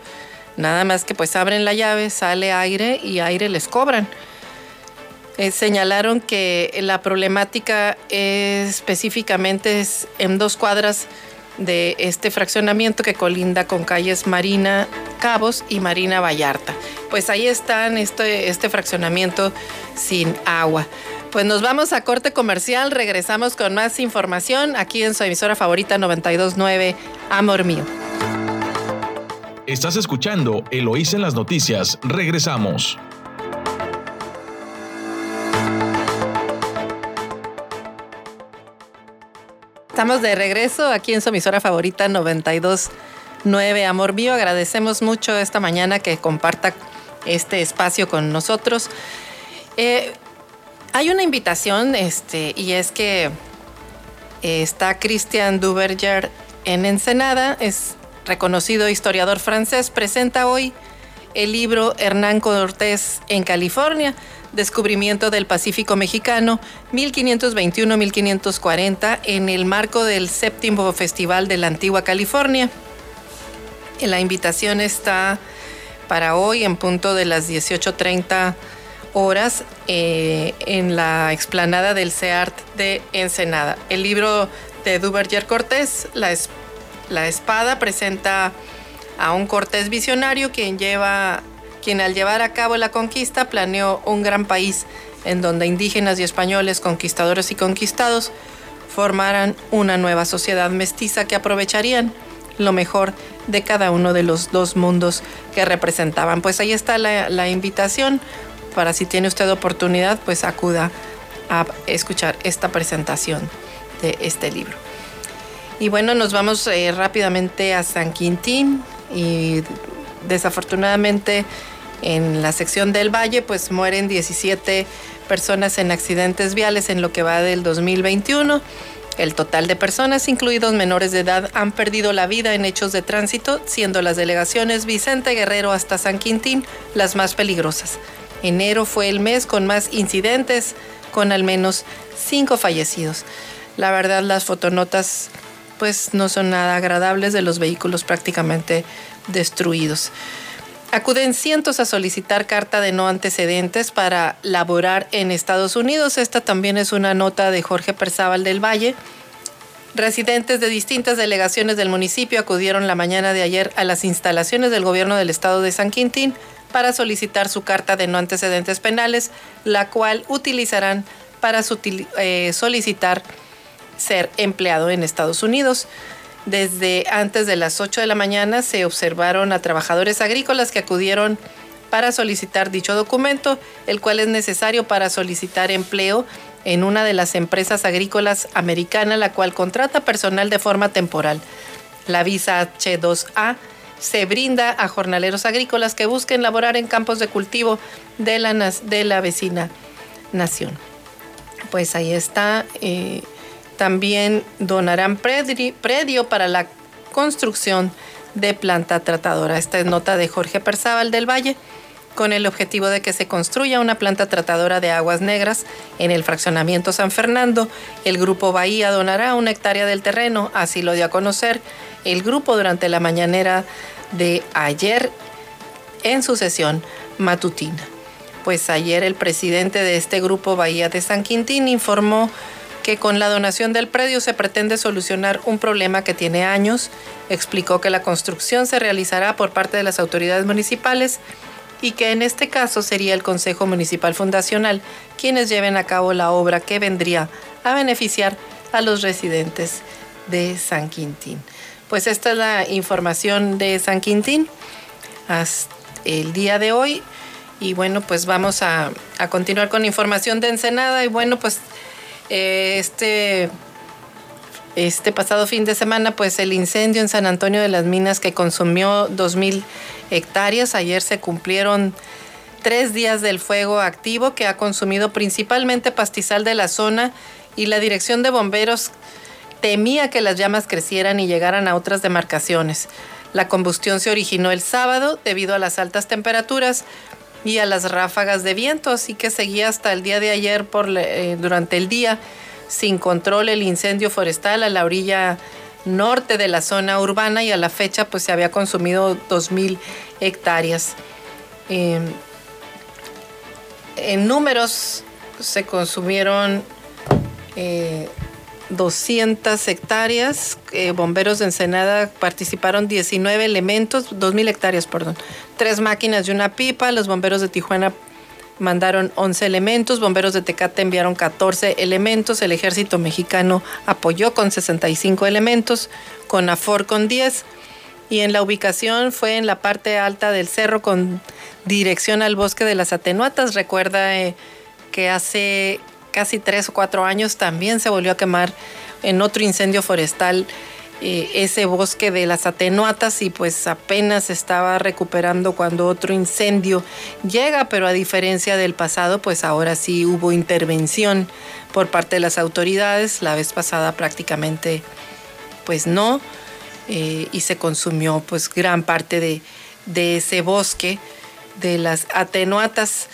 Nada más que pues abren la llave, sale aire y aire les cobran. Eh, señalaron que la problemática específicamente es en dos cuadras de este fraccionamiento que colinda con calles Marina Cabos y Marina Vallarta. Pues ahí están este, este fraccionamiento sin agua. Pues nos vamos a corte comercial, regresamos con más información aquí en su emisora favorita 929, Amor Mío. Estás escuchando Eloís en las noticias, regresamos. Estamos de regreso aquí en su emisora favorita 929 Amor Mío. Agradecemos mucho esta mañana que comparta este espacio con nosotros. Eh, hay una invitación este, y es que eh, está Christian Duverger en Ensenada, es reconocido historiador francés, presenta hoy el libro Hernán Cortés en California descubrimiento del Pacífico Mexicano 1521-1540 en el marco del séptimo Festival de la Antigua California. La invitación está para hoy en punto de las 18.30 horas eh, en la explanada del CEART de Ensenada. El libro de Duverger Cortés, la, la espada, presenta a un Cortés visionario quien lleva quien al llevar a cabo la conquista planeó un gran país en donde indígenas y españoles, conquistadores y conquistados, formaran una nueva sociedad mestiza que aprovecharían lo mejor de cada uno de los dos mundos que representaban. Pues ahí está la, invitación para si tiene usted oportunidad, pues acuda a escuchar esta presentación de este libro. Y bueno, nos vamos eh, rápidamente a San Quintín y desafortunadamente en la sección del Valle, pues mueren 17 personas en accidentes viales en lo que va del 2021. El total de personas, incluidos menores de edad, han perdido la vida en hechos de tránsito, siendo las delegaciones Vicente Guerrero hasta San Quintín las más peligrosas. Enero fue el mes con más incidentes, con al menos cinco fallecidos. La verdad, las fotonotas pues no son nada agradables de los vehículos prácticamente destruidos. Acuden cientos a solicitar carta de no antecedentes para laborar en Estados Unidos. Esta también es una nota de Jorge Perzábal del Valle. Residentes de distintas delegaciones del municipio acudieron la mañana de ayer a las instalaciones del gobierno del estado de San Quintín para solicitar su carta de no antecedentes penales, la cual utilizarán para eh, solicitar ser empleado en Estados Unidos. Desde antes de las 8 de la mañana se observaron a trabajadores agrícolas que acudieron para solicitar dicho documento, el cual es necesario para solicitar empleo en una de las empresas agrícolas americanas, la cual contrata personal de forma temporal. La visa H2A se brinda a jornaleros agrícolas que busquen laborar en campos de cultivo de la, de la vecina nación. Pues ahí está. Eh, también donarán predio para la construcción de planta tratadora. Esta es nota de Jorge Perzábal del Valle con el objetivo de que se construya una planta tratadora de aguas negras en el fraccionamiento San Fernando. El Grupo Bahía donará una hectárea del terreno, así lo dio a conocer el grupo durante la mañanera de ayer en su sesión matutina. Pues ayer el presidente de este grupo Bahía de San Quintín informó que con la donación del predio se pretende solucionar un problema que tiene años. Explicó que la construcción se realizará por parte de las autoridades municipales y que en este caso sería el Consejo Municipal Fundacional quienes lleven a cabo la obra que vendría a beneficiar a los residentes de San Quintín. Pues esta es la información de San Quintín hasta el día de hoy. Y bueno, pues vamos a, a continuar con información de Ensenada. Y bueno, pues eh, este, este pasado fin de semana, pues el incendio en San Antonio de las Minas que consumió 2.000 hectáreas. Ayer se cumplieron tres días del fuego activo que ha consumido principalmente pastizal de la zona y la dirección de bomberos temía que las llamas crecieran y llegaran a otras demarcaciones. La combustión se originó el sábado debido a las altas temperaturas, y a las ráfagas de viento, así que seguía hasta el día de ayer por, eh, durante el día sin control el incendio forestal a la orilla norte de la zona urbana y a la fecha pues se había consumido 2.000 hectáreas. Em, en números se consumieron eh, 200 hectáreas. Eh, bomberos de Ensenada participaron 19 elementos, 2.000 hectáreas, perdón. Tres máquinas y una pipa. Los bomberos de Tijuana mandaron 11 elementos. Bomberos de Tecate enviaron 14 elementos. El ejército mexicano apoyó con 65 elementos. Con AFOR con 10. Y en la ubicación fue en la parte alta del cerro con dirección al bosque de las Atenuatas. Recuerda eh, que hace casi tres o cuatro años también se volvió a quemar en otro incendio forestal eh, ese bosque de las atenuatas y pues apenas estaba recuperando cuando otro incendio llega, pero a diferencia del pasado, pues ahora sí hubo intervención por parte de las autoridades. La vez pasada prácticamente pues no eh, y se consumió pues gran parte de, ese bosque de las atenuatas.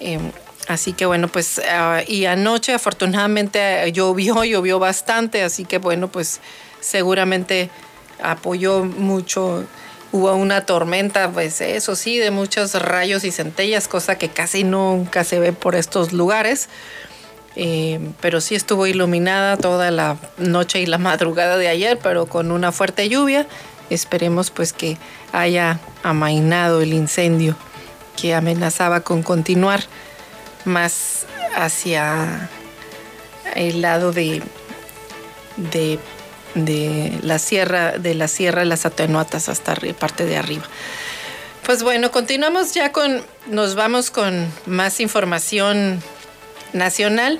Em, así que bueno, pues ah, y anoche afortunadamente llovió, [laughs] llovió bastante, así que bueno, pues seguramente apoyó mucho. Hubo una tormenta, pues eso sí, de muchos rayos y centellas, cosa que casi nunca se ve por estos lugares. Eh, pero sí estuvo iluminada toda la noche y la [laughs] madrugada de ayer, pero con una fuerte lluvia. Esperemos pues que haya amainado el incendio que amenazaba con continuar más hacia el lado de, de de la sierra, de la sierra de las atenuatas hasta parte de arriba. Pues bueno, continuamos ya con, nos vamos con más información nacional.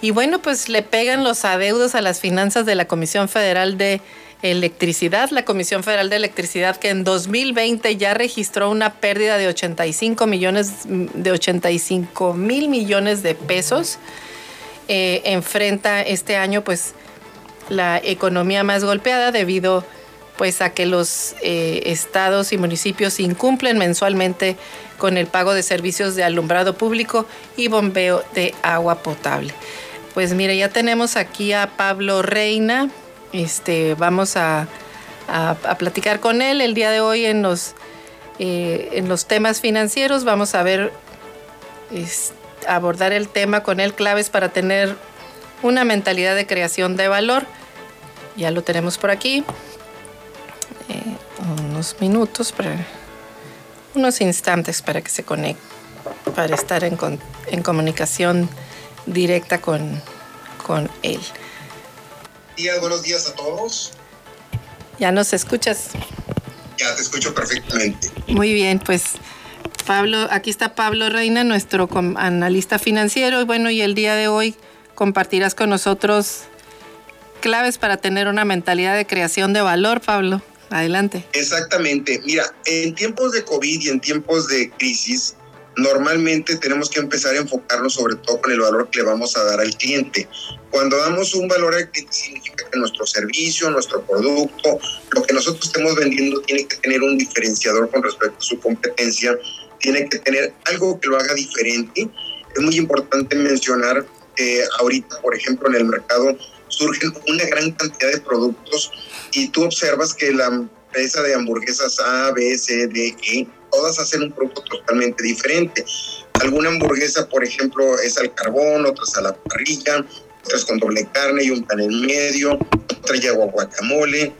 Y bueno, pues le pegan los adeudos a las finanzas de la Comisión Federal de Electricidad, la Comisión Federal de Electricidad que en 2020 ya registró una pérdida de 85 millones de 85 mil millones de pesos. Eh, enfrenta este año pues la economía más golpeada debido pues a que los eh, estados y municipios incumplen mensualmente con el pago de servicios de alumbrado público y bombeo de agua potable. Pues mire, ya tenemos aquí a Pablo Reina. Este, vamos a, platicar con él el día de hoy en los, eh, en los temas financieros. Vamos a ver, abordar el tema con él, claves para tener una mentalidad de creación de valor. Ya lo tenemos por aquí. Eh, unos minutos, unos instantes para que se conecte, para estar en, comunicación directa con, con él. Buenos días a todos. ¿Ya nos escuchas? Ya te escucho perfectamente. Muy bien, pues Pablo, aquí está Pablo Reina, nuestro analista financiero. Y bueno, y el día de hoy compartirás con nosotros claves para tener una mentalidad de creación de valor, Pablo. Adelante. Exactamente. Mira, en tiempos de COVID y en tiempos de crisis, normalmente tenemos que empezar a enfocarnos sobre todo con el valor que le vamos a dar al cliente. Cuando damos un valor al cliente significa que nuestro servicio, nuestro producto, lo que nosotros estemos vendiendo tiene que tener un diferenciador con respecto a su competencia, tiene que tener algo que lo haga diferente. Es muy importante mencionar que ahorita, por ejemplo, en el mercado surgen una gran cantidad de productos y tú observas que la empresa de hamburguesas A, B, C, D, E, todas hacen un producto totalmente diferente. Alguna hamburguesa, por ejemplo, es al carbón, otras a la parrilla, otras con doble carne y un pan en medio, otra lleva guacamole,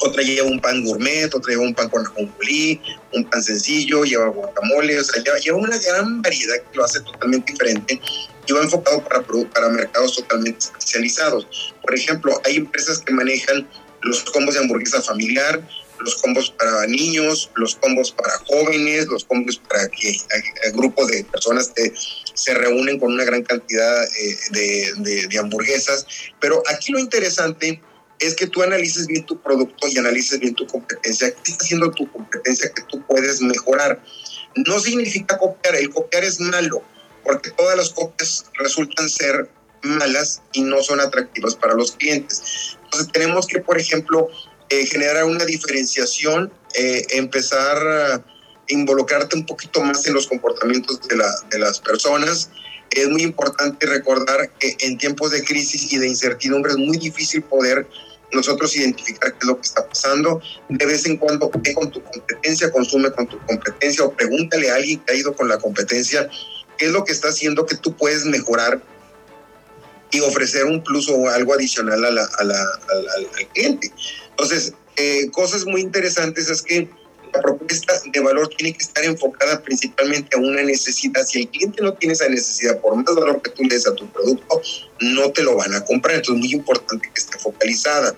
otra lleva un pan gourmet, otra lleva un pan con ajonjolí, un pan sencillo, lleva guacamole, o sea, lleva, lleva, una gran variedad que lo hace totalmente diferente y va enfocado para, para mercados totalmente especializados. Por ejemplo, hay empresas que manejan los combos de hamburguesa familiar, los combos para niños, los combos para jóvenes, los combos para que el grupo de personas que se reúnen con una gran cantidad eh, de, de, hamburguesas. Pero aquí lo interesante es que tú analices bien tu producto y analices bien tu competencia. ¿Qué está haciendo tu competencia que tú puedes mejorar? No significa copiar, el copiar es malo porque todas las copias resultan ser malas y no son atractivas para los clientes. Entonces tenemos que, por ejemplo, eh, generar una diferenciación, eh, empezar a involucrarte un poquito más en los comportamientos de, la, de las personas. Es muy importante recordar que en tiempos de crisis y de incertidumbre es muy difícil poder nosotros identificar qué es lo que está pasando. De vez en cuando con tu competencia, consume con tu competencia o pregúntale a alguien que ha ido con la competencia qué es lo que está haciendo que tú puedes mejorar y ofrecer un plus o algo adicional a la, al cliente. Entonces, eh, cosas muy interesantes es que la propuesta de valor tiene que estar enfocada principalmente a una necesidad. Si el cliente no tiene esa necesidad, por más valor que tú le des a tu producto, no te lo van a comprar. Entonces, es muy importante que esté focalizada.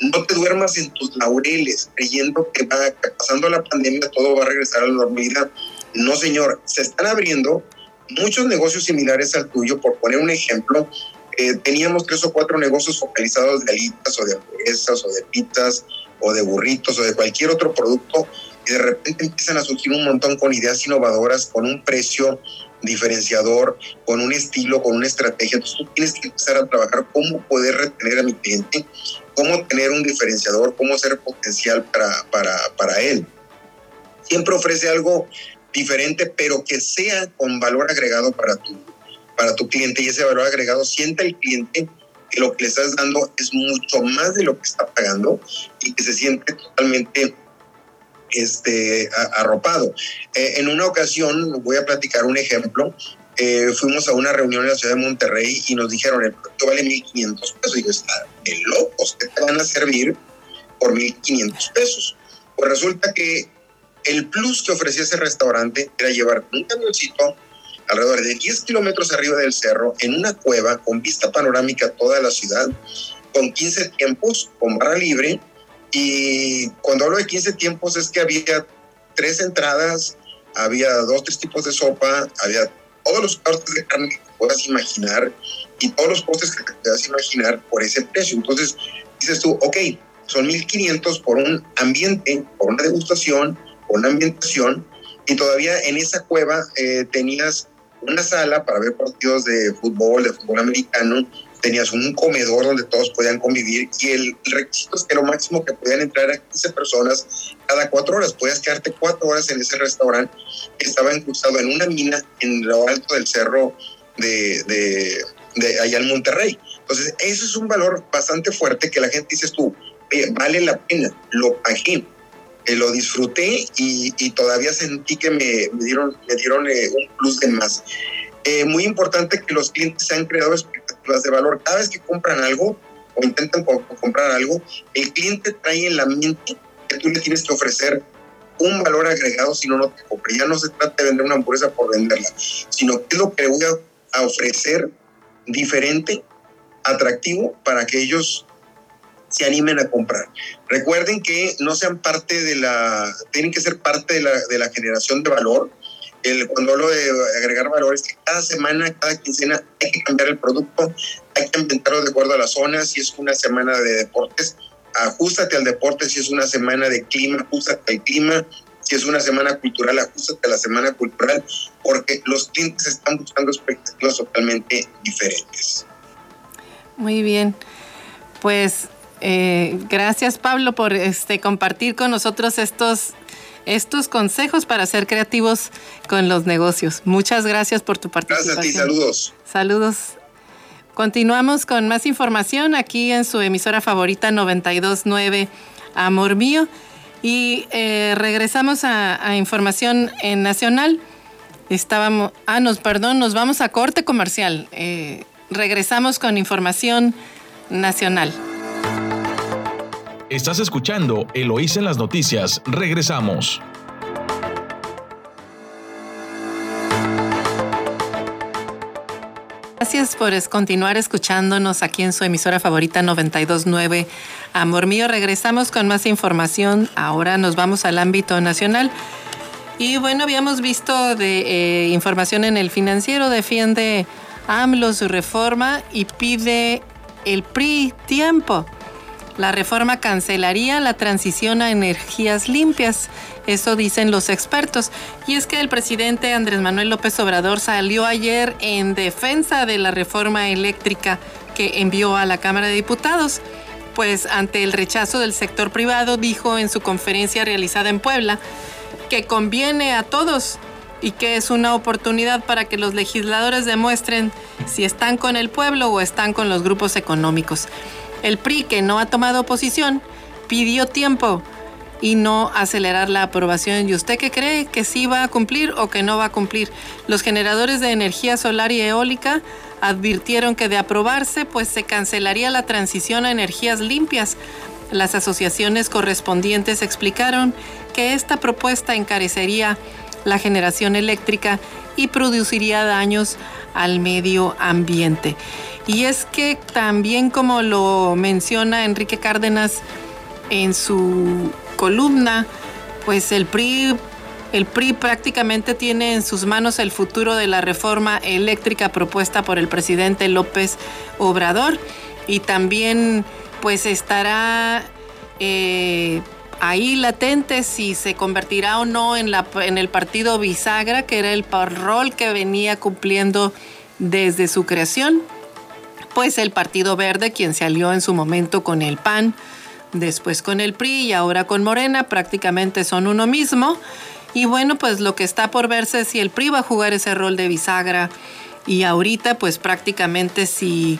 No te duermas en tus laureles creyendo que va pasando la pandemia todo va a regresar a la normalidad. No, señor, se están abriendo muchos negocios similares al tuyo, por poner un ejemplo, eh, teníamos tres o cuatro negocios focalizados de alitas o de hamburguesas o de pizzas o de burritos o de cualquier otro producto y de repente empiezan a surgir un montón con ideas innovadoras, con un precio diferenciador, con un estilo, con una estrategia. Entonces tú tienes que empezar a trabajar cómo poder retener a mi cliente, cómo tener un diferenciador, cómo ser potencial para, para, para él. Siempre ofrece algo diferente, pero que sea con valor agregado para tu, para tu cliente y ese valor agregado sienta el cliente que lo que le estás dando es mucho más de lo que está pagando y que se siente totalmente este, arropado. Eh, en una ocasión, voy a platicar un ejemplo, eh, fuimos a una reunión en la ciudad de Monterrey y nos dijeron, el producto vale 1.500 pesos. Y yo, está de locos, ¿qué te van a servir por 1.500 pesos? Pues resulta que el plus que ofrecía ese restaurante era llevar un camioncito alrededor de 10 kilómetros arriba del cerro, en una cueva con vista panorámica a toda la ciudad, con 15 tiempos, con barra libre, y cuando hablo de 15 tiempos es que había tres entradas, había dos, tres tipos de sopa, había todos los cortes de carne que puedas imaginar y todos los postres que puedas imaginar por ese precio. Entonces dices tú, ok, son 1.500 por un ambiente, por una degustación, por una ambientación, y todavía en esa cueva eh, tenías una sala para ver partidos de fútbol, de fútbol americano, tenías un comedor donde todos podían convivir y el requisito es que lo máximo que podían entrar a 15 personas cada cuatro horas. Podías quedarte cuatro horas en ese restaurante que estaba incrustado en una mina en lo alto del cerro de, de, allá en Monterrey. Entonces, eso es un valor bastante fuerte que la gente dices tú, vale la pena, lo pagué, eh, lo disfruté y, todavía sentí que me, dieron, me dieron eh, un plus de más. Eh, muy importante que los clientes sean creadores de valor. Cada vez que compran algo o intentan comprar algo, el cliente trae en la mente que tú le tienes que ofrecer un valor agregado, si no, no te compra. Ya no se trata de vender una hamburguesa por venderla, sino qué es lo que voy a ofrecer diferente, atractivo, para que ellos se animen a comprar. Recuerden que no sean parte de la, tienen que ser parte de la, de la generación de valor el, cuando hablo de agregar valores, que cada semana, cada quincena hay que cambiar el producto, hay que inventarlo de acuerdo a la zona, si es una semana de deportes, ajustate al deporte, si es una semana de clima, ajustate al clima, si es una semana cultural, ajustate a la semana cultural, porque los clientes están buscando expectativas totalmente diferentes. Muy bien, pues eh, gracias Pablo por este, compartir con nosotros estos estos consejos para ser creativos con los negocios. Muchas gracias por tu participación. Gracias a ti, saludos. Saludos. Continuamos con más información aquí en su emisora favorita 929 Amor Mío. Y eh, regresamos a, información en nacional. Estábamos, ah, nos, perdón, nos vamos a corte comercial. Eh, regresamos con información nacional. Estás escuchando Eloísa en las noticias. Regresamos. Gracias por continuar escuchándonos aquí en su emisora favorita 929. Amor mío, regresamos con más información. Ahora nos vamos al ámbito nacional. Y bueno, habíamos visto de eh, información en el financiero, defiende AMLO su reforma y pide el PRI tiempo. La reforma cancelaría la transición a energías limpias, eso dicen los expertos. Y es que el presidente Andrés Manuel López Obrador salió ayer en defensa de la reforma eléctrica que envió a la Cámara de Diputados, pues ante el rechazo del sector privado dijo en su conferencia realizada en Puebla que conviene a todos y que es una oportunidad para que los legisladores demuestren si están con el pueblo o están con los grupos económicos. El PRI, que no ha tomado posición, pidió tiempo y no acelerar la aprobación. ¿Y usted qué cree? ¿Que sí va a cumplir o que no va a cumplir? Los generadores de energía solar y eólica advirtieron que de aprobarse, pues se cancelaría la transición a energías limpias. Las asociaciones correspondientes explicaron que esta propuesta encarecería la generación eléctrica y produciría daños al medio ambiente. Y es que también como lo menciona Enrique Cárdenas en su columna, pues el PRI el PRI prácticamente tiene en sus manos el futuro de la reforma eléctrica propuesta por el presidente López Obrador y también pues estará eh, ahí latente si se convertirá o no en, en el partido bisagra, que era el rol que venía cumpliendo desde su creación. Pues el Partido Verde, quien se alió en su momento con el PAN, después con el PRI y ahora con Morena, prácticamente son uno mismo. Y bueno, pues lo que está por verse es si el PRI va a jugar ese rol de bisagra y ahorita pues prácticamente si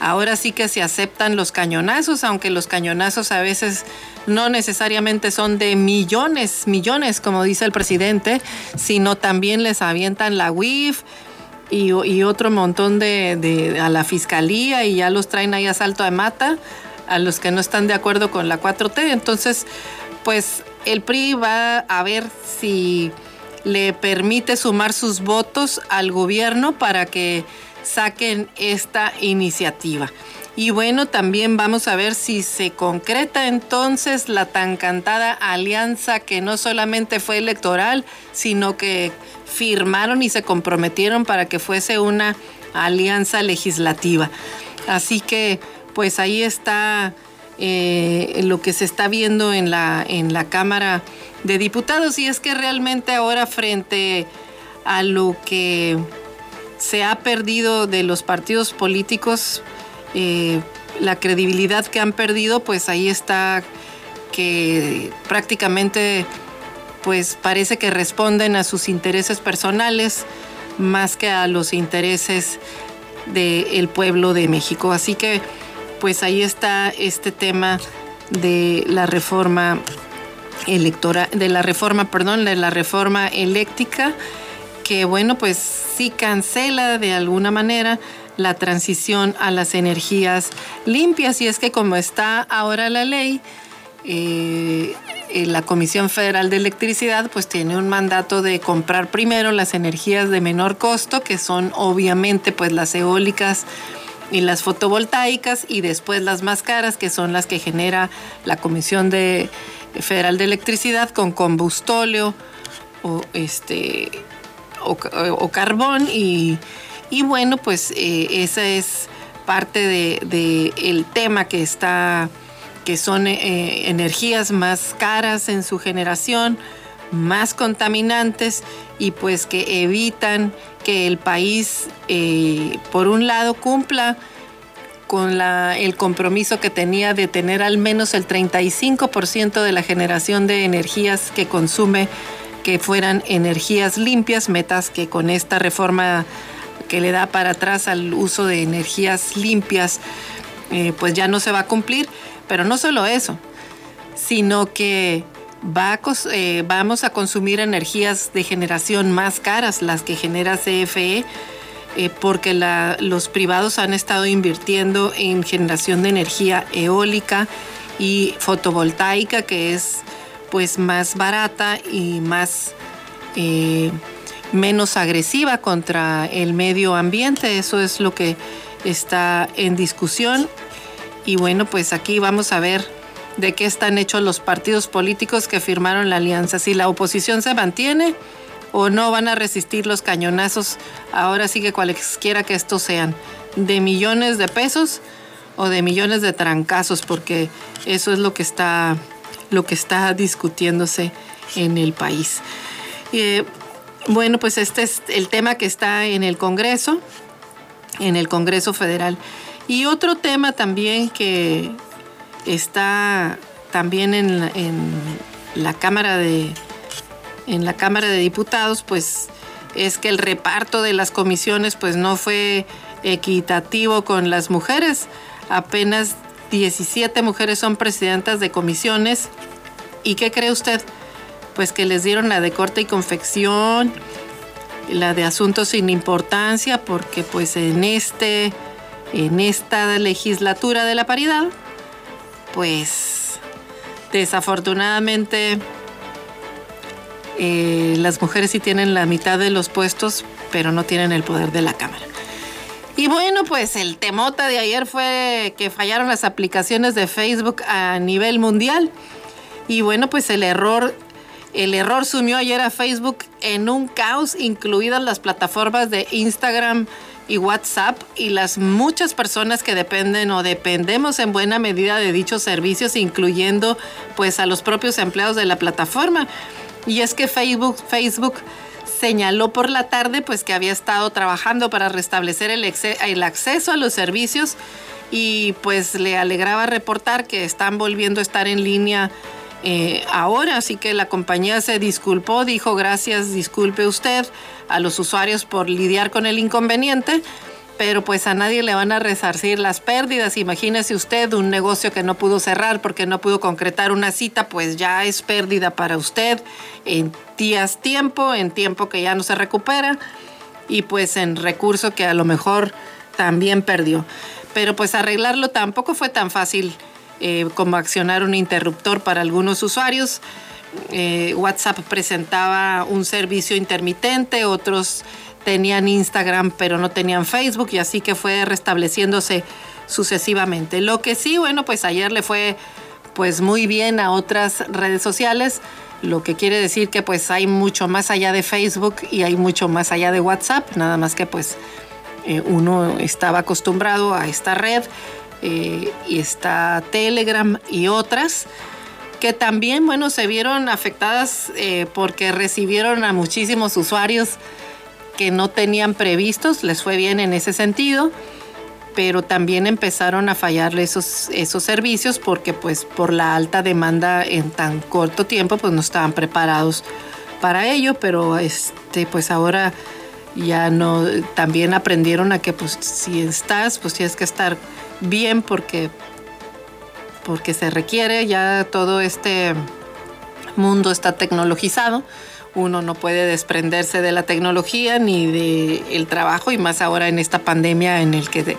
ahora sí que se aceptan los cañonazos, aunque los cañonazos a veces no necesariamente son de millones, millones como dice el presidente, sino también les avientan la WIF. Y, otro montón de, a la fiscalía y ya los traen ahí a salto de mata a los que no están de acuerdo con la 4T. Entonces, pues el PRI va a ver si le permite sumar sus votos al gobierno para que saquen esta iniciativa. Y bueno, también vamos a ver si se concreta entonces la tan cantada alianza que no solamente fue electoral, sino que firmaron y se comprometieron para que fuese una alianza legislativa. Así que pues ahí está eh, lo que se está viendo en la, en la Cámara de Diputados y es que realmente ahora frente a lo que se ha perdido de los partidos políticos, eh, la credibilidad que han perdido, pues ahí está que prácticamente pues parece que responden a sus intereses personales más que a los intereses del pueblo de México. Así que pues ahí está este tema de la reforma electoral, de la reforma, perdón, de la reforma eléctrica, que bueno, pues sí cancela de alguna manera la transición a las energías limpias. Y es que como está ahora la ley, eh, eh, la Comisión Federal de Electricidad pues tiene un mandato de comprar primero las energías de menor costo, que son obviamente pues las eólicas, y las fotovoltaicas y después las más caras, que son las que genera la Comisión de, Federal de Electricidad con combustóleo o, este, o, carbón. Y, bueno, pues eh, esa es parte de, el tema que está que son eh, energías más caras en su generación, más contaminantes y pues que evitan que el país, eh, por un lado, cumpla con el compromiso que tenía de tener al menos el 35% de la generación de energías que consume que fueran energías limpias, metas que con esta reforma que le da para atrás al uso de energías limpias, eh, pues ya no se va a cumplir. Pero no solo eso, sino que eh, vamos a consumir energías de generación más caras, las que genera CFE, eh, porque los privados han estado invirtiendo en generación de energía eólica y fotovoltaica, que es pues más barata y más eh, menos agresiva contra el medio ambiente. Eso es lo que está en discusión. Y bueno, pues aquí vamos a ver de qué están hechos los partidos políticos que firmaron la alianza. Si la oposición se mantiene o no van a resistir los cañonazos, ahora sí que cualesquiera que estos sean, de millones de pesos o de millones de trancazos, porque eso es lo que está, lo que está discutiéndose en el país. Eh, bueno, pues este es el tema que está en el Congreso, en el Congreso Federal. Y otro tema también que está también en, la Cámara de en la Cámara de Diputados, pues es que el reparto de las comisiones pues no fue equitativo con las mujeres. Apenas 17 mujeres son presidentas de comisiones. ¿Y qué cree usted? Pues que les dieron la de corte y confección, la de asuntos sin importancia, porque pues en este en esta legislatura de la paridad pues desafortunadamente eh, las mujeres sí tienen la mitad de los puestos, pero no tienen el poder de la Cámara. Y bueno, pues el temota de ayer fue que fallaron las aplicaciones de Facebook a nivel mundial. Y bueno, pues el error El error sumió ayer a Facebook en un caos, incluidas las plataformas de Instagram y WhatsApp y las muchas personas que dependen o dependemos en buena medida de dichos servicios, incluyendo pues a los propios empleados de la plataforma. Y es que Facebook, Facebook señaló por la tarde pues que había estado trabajando para restablecer el, el acceso a los servicios y pues le alegraba reportar que están volviendo a estar en línea eh, ahora, así que la compañía se disculpó, dijo gracias, disculpe usted a los usuarios por lidiar con el inconveniente, pero pues a nadie le van a resarcir las pérdidas. Imagínese usted un negocio que no pudo cerrar porque no pudo concretar una cita, pues ya es pérdida para usted en días tiempo, en tiempo que ya no se recupera y pues en recurso que a lo mejor también perdió. Pero pues arreglarlo tampoco fue tan fácil eh, como accionar un interruptor para algunos usuarios. Eh, WhatsApp presentaba un servicio intermitente, otros tenían Instagram pero no tenían Facebook y así que fue restableciéndose sucesivamente. Lo que sí, bueno, pues ayer le fue pues muy bien a otras redes sociales, lo que quiere decir que pues hay mucho más allá de Facebook y hay mucho más allá de WhatsApp, nada más que pues eh, uno estaba acostumbrado a esta red eh, y está Telegram y otras que también, bueno, se vieron afectadas eh, porque recibieron a muchísimos usuarios que no tenían previstos, les fue bien en ese sentido, pero también empezaron a fallarle esos, esos servicios porque pues por la alta demanda en tan corto tiempo pues no estaban preparados para ello, pero este pues ahora ya no, también aprendieron a que pues si estás pues tienes que estar bien porque, porque se requiere, ya todo este mundo está tecnologizado, uno no puede desprenderse de la tecnología ni del el trabajo y más ahora en esta pandemia en el que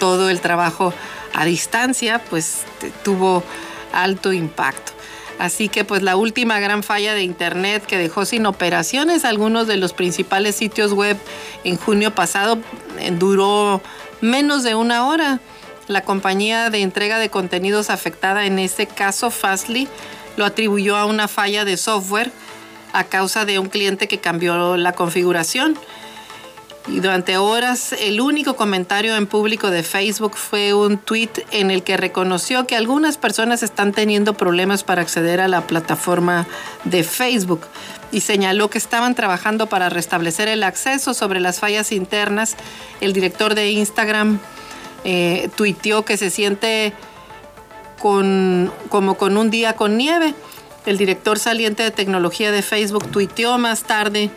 todo el trabajo a distancia pues tuvo alto impacto. Así que pues la última gran falla de Internet que dejó sin operaciones algunos de los principales sitios web en junio pasado eh, duró menos de una hora. La compañía de entrega de contenidos afectada en ese caso, Fastly, lo atribuyó a una falla de software a causa de un cliente que cambió la configuración. Y durante horas el único comentario en público de Facebook fue un tweet en el que reconoció que algunas personas están teniendo problemas para acceder a la plataforma de Facebook y señaló que estaban trabajando para restablecer el acceso sobre las fallas internas. El director de Instagram eh, tuiteó que se siente con, como con un día con nieve. El director saliente de tecnología de Facebook tuiteó más tarde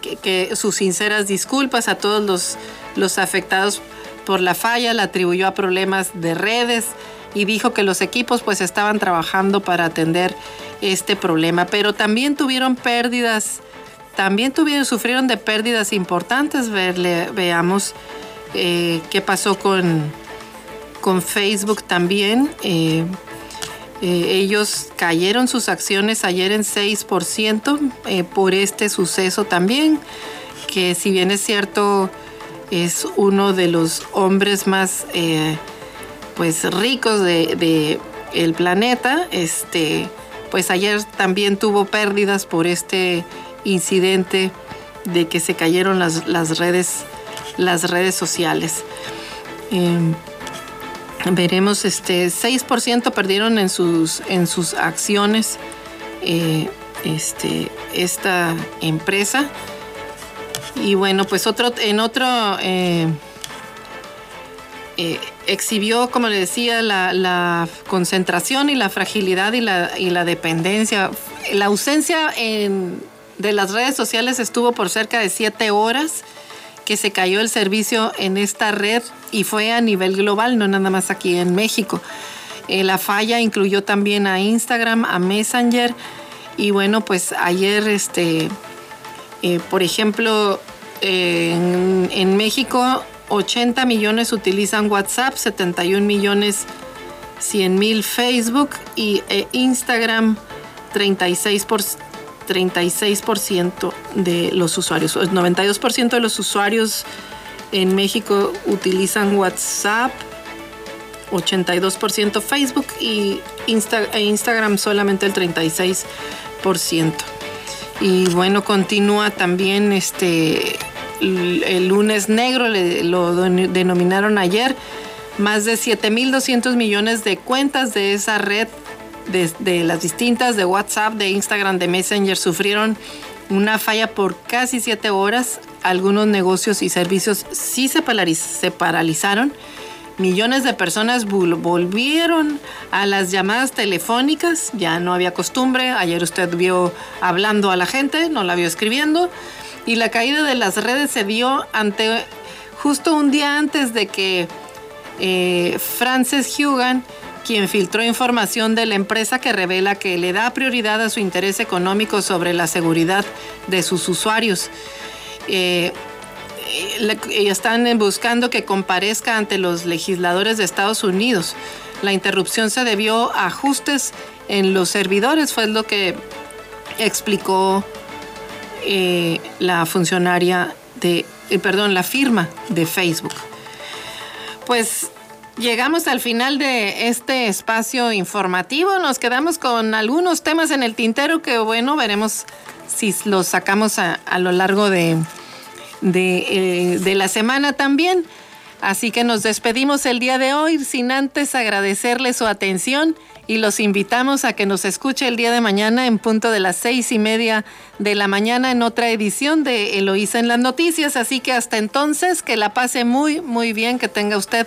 que, sus sinceras disculpas a todos los, los afectados por la falla, la atribuyó a problemas de redes y dijo que los equipos pues estaban trabajando para atender este problema, pero también tuvieron pérdidas, también tuvieron, sufrieron de pérdidas importantes, veamos eh, qué pasó con, con Facebook también. Eh, eh, ellos cayeron sus acciones ayer en 6% por este suceso también, que si bien es cierto es uno de los hombres más pues ricos de, el planeta, este, pues ayer también tuvo pérdidas por este incidente de que se cayeron las, las redes las redes sociales. Em, veremos, este 6% perdieron en sus, en sus acciones eh, este, esta empresa. Y bueno, pues otro, en otro eh, eh, exhibió, como le decía, la, concentración y la fragilidad y la, y la dependencia. La ausencia de las redes sociales estuvo por cerca de siete horas que se cayó el servicio en esta red y fue a nivel global, no nada más aquí en México. Eh, la falla incluyó también a Instagram, a Messenger y bueno, pues ayer, este, eh, por ejemplo, en, México 80 millones utilizan WhatsApp, 71 millones 100 mil Facebook y eh, Instagram 36 por 36% de los usuarios. El 92% de los usuarios en México utilizan WhatsApp, 82% Facebook y e Instagram solamente el 36%. 10%. Y bueno, continúa también este el lunes negro, lo denominaron ayer, más de 7.200 millones de cuentas de esa red, de, las distintas, de WhatsApp, de Instagram, de Messenger, sufrieron una falla por casi 7 horas. Algunos negocios y servicios sí se, se paralizaron. Millones de personas volvieron a las llamadas telefónicas, ya no había costumbre, ayer usted vio hablando a la gente, no la vio escribiendo, y la caída de las redes se dio ante justo un día antes de que eh, Frances Hugan, quien filtró información de la empresa que revela que le da prioridad a su interés económico sobre la seguridad de sus usuarios. Eh, están buscando que comparezca ante los legisladores de Estados Unidos. La interrupción se debió a ajustes en los servidores, fue lo que explicó eh, la funcionaria de, eh, perdón, la firma de Facebook. Pues llegamos al final de este espacio informativo. Nos quedamos con algunos temas en el tintero que, bueno, veremos si los sacamos a, lo largo de, eh, de la semana también. Así que nos despedimos el día de hoy sin antes agradecerle su atención y los invitamos a que nos escuche el día de mañana en punto de las seis y media de la mañana en otra edición de Eloísa en las noticias. Así que hasta entonces, que la pase muy, muy bien, que tenga usted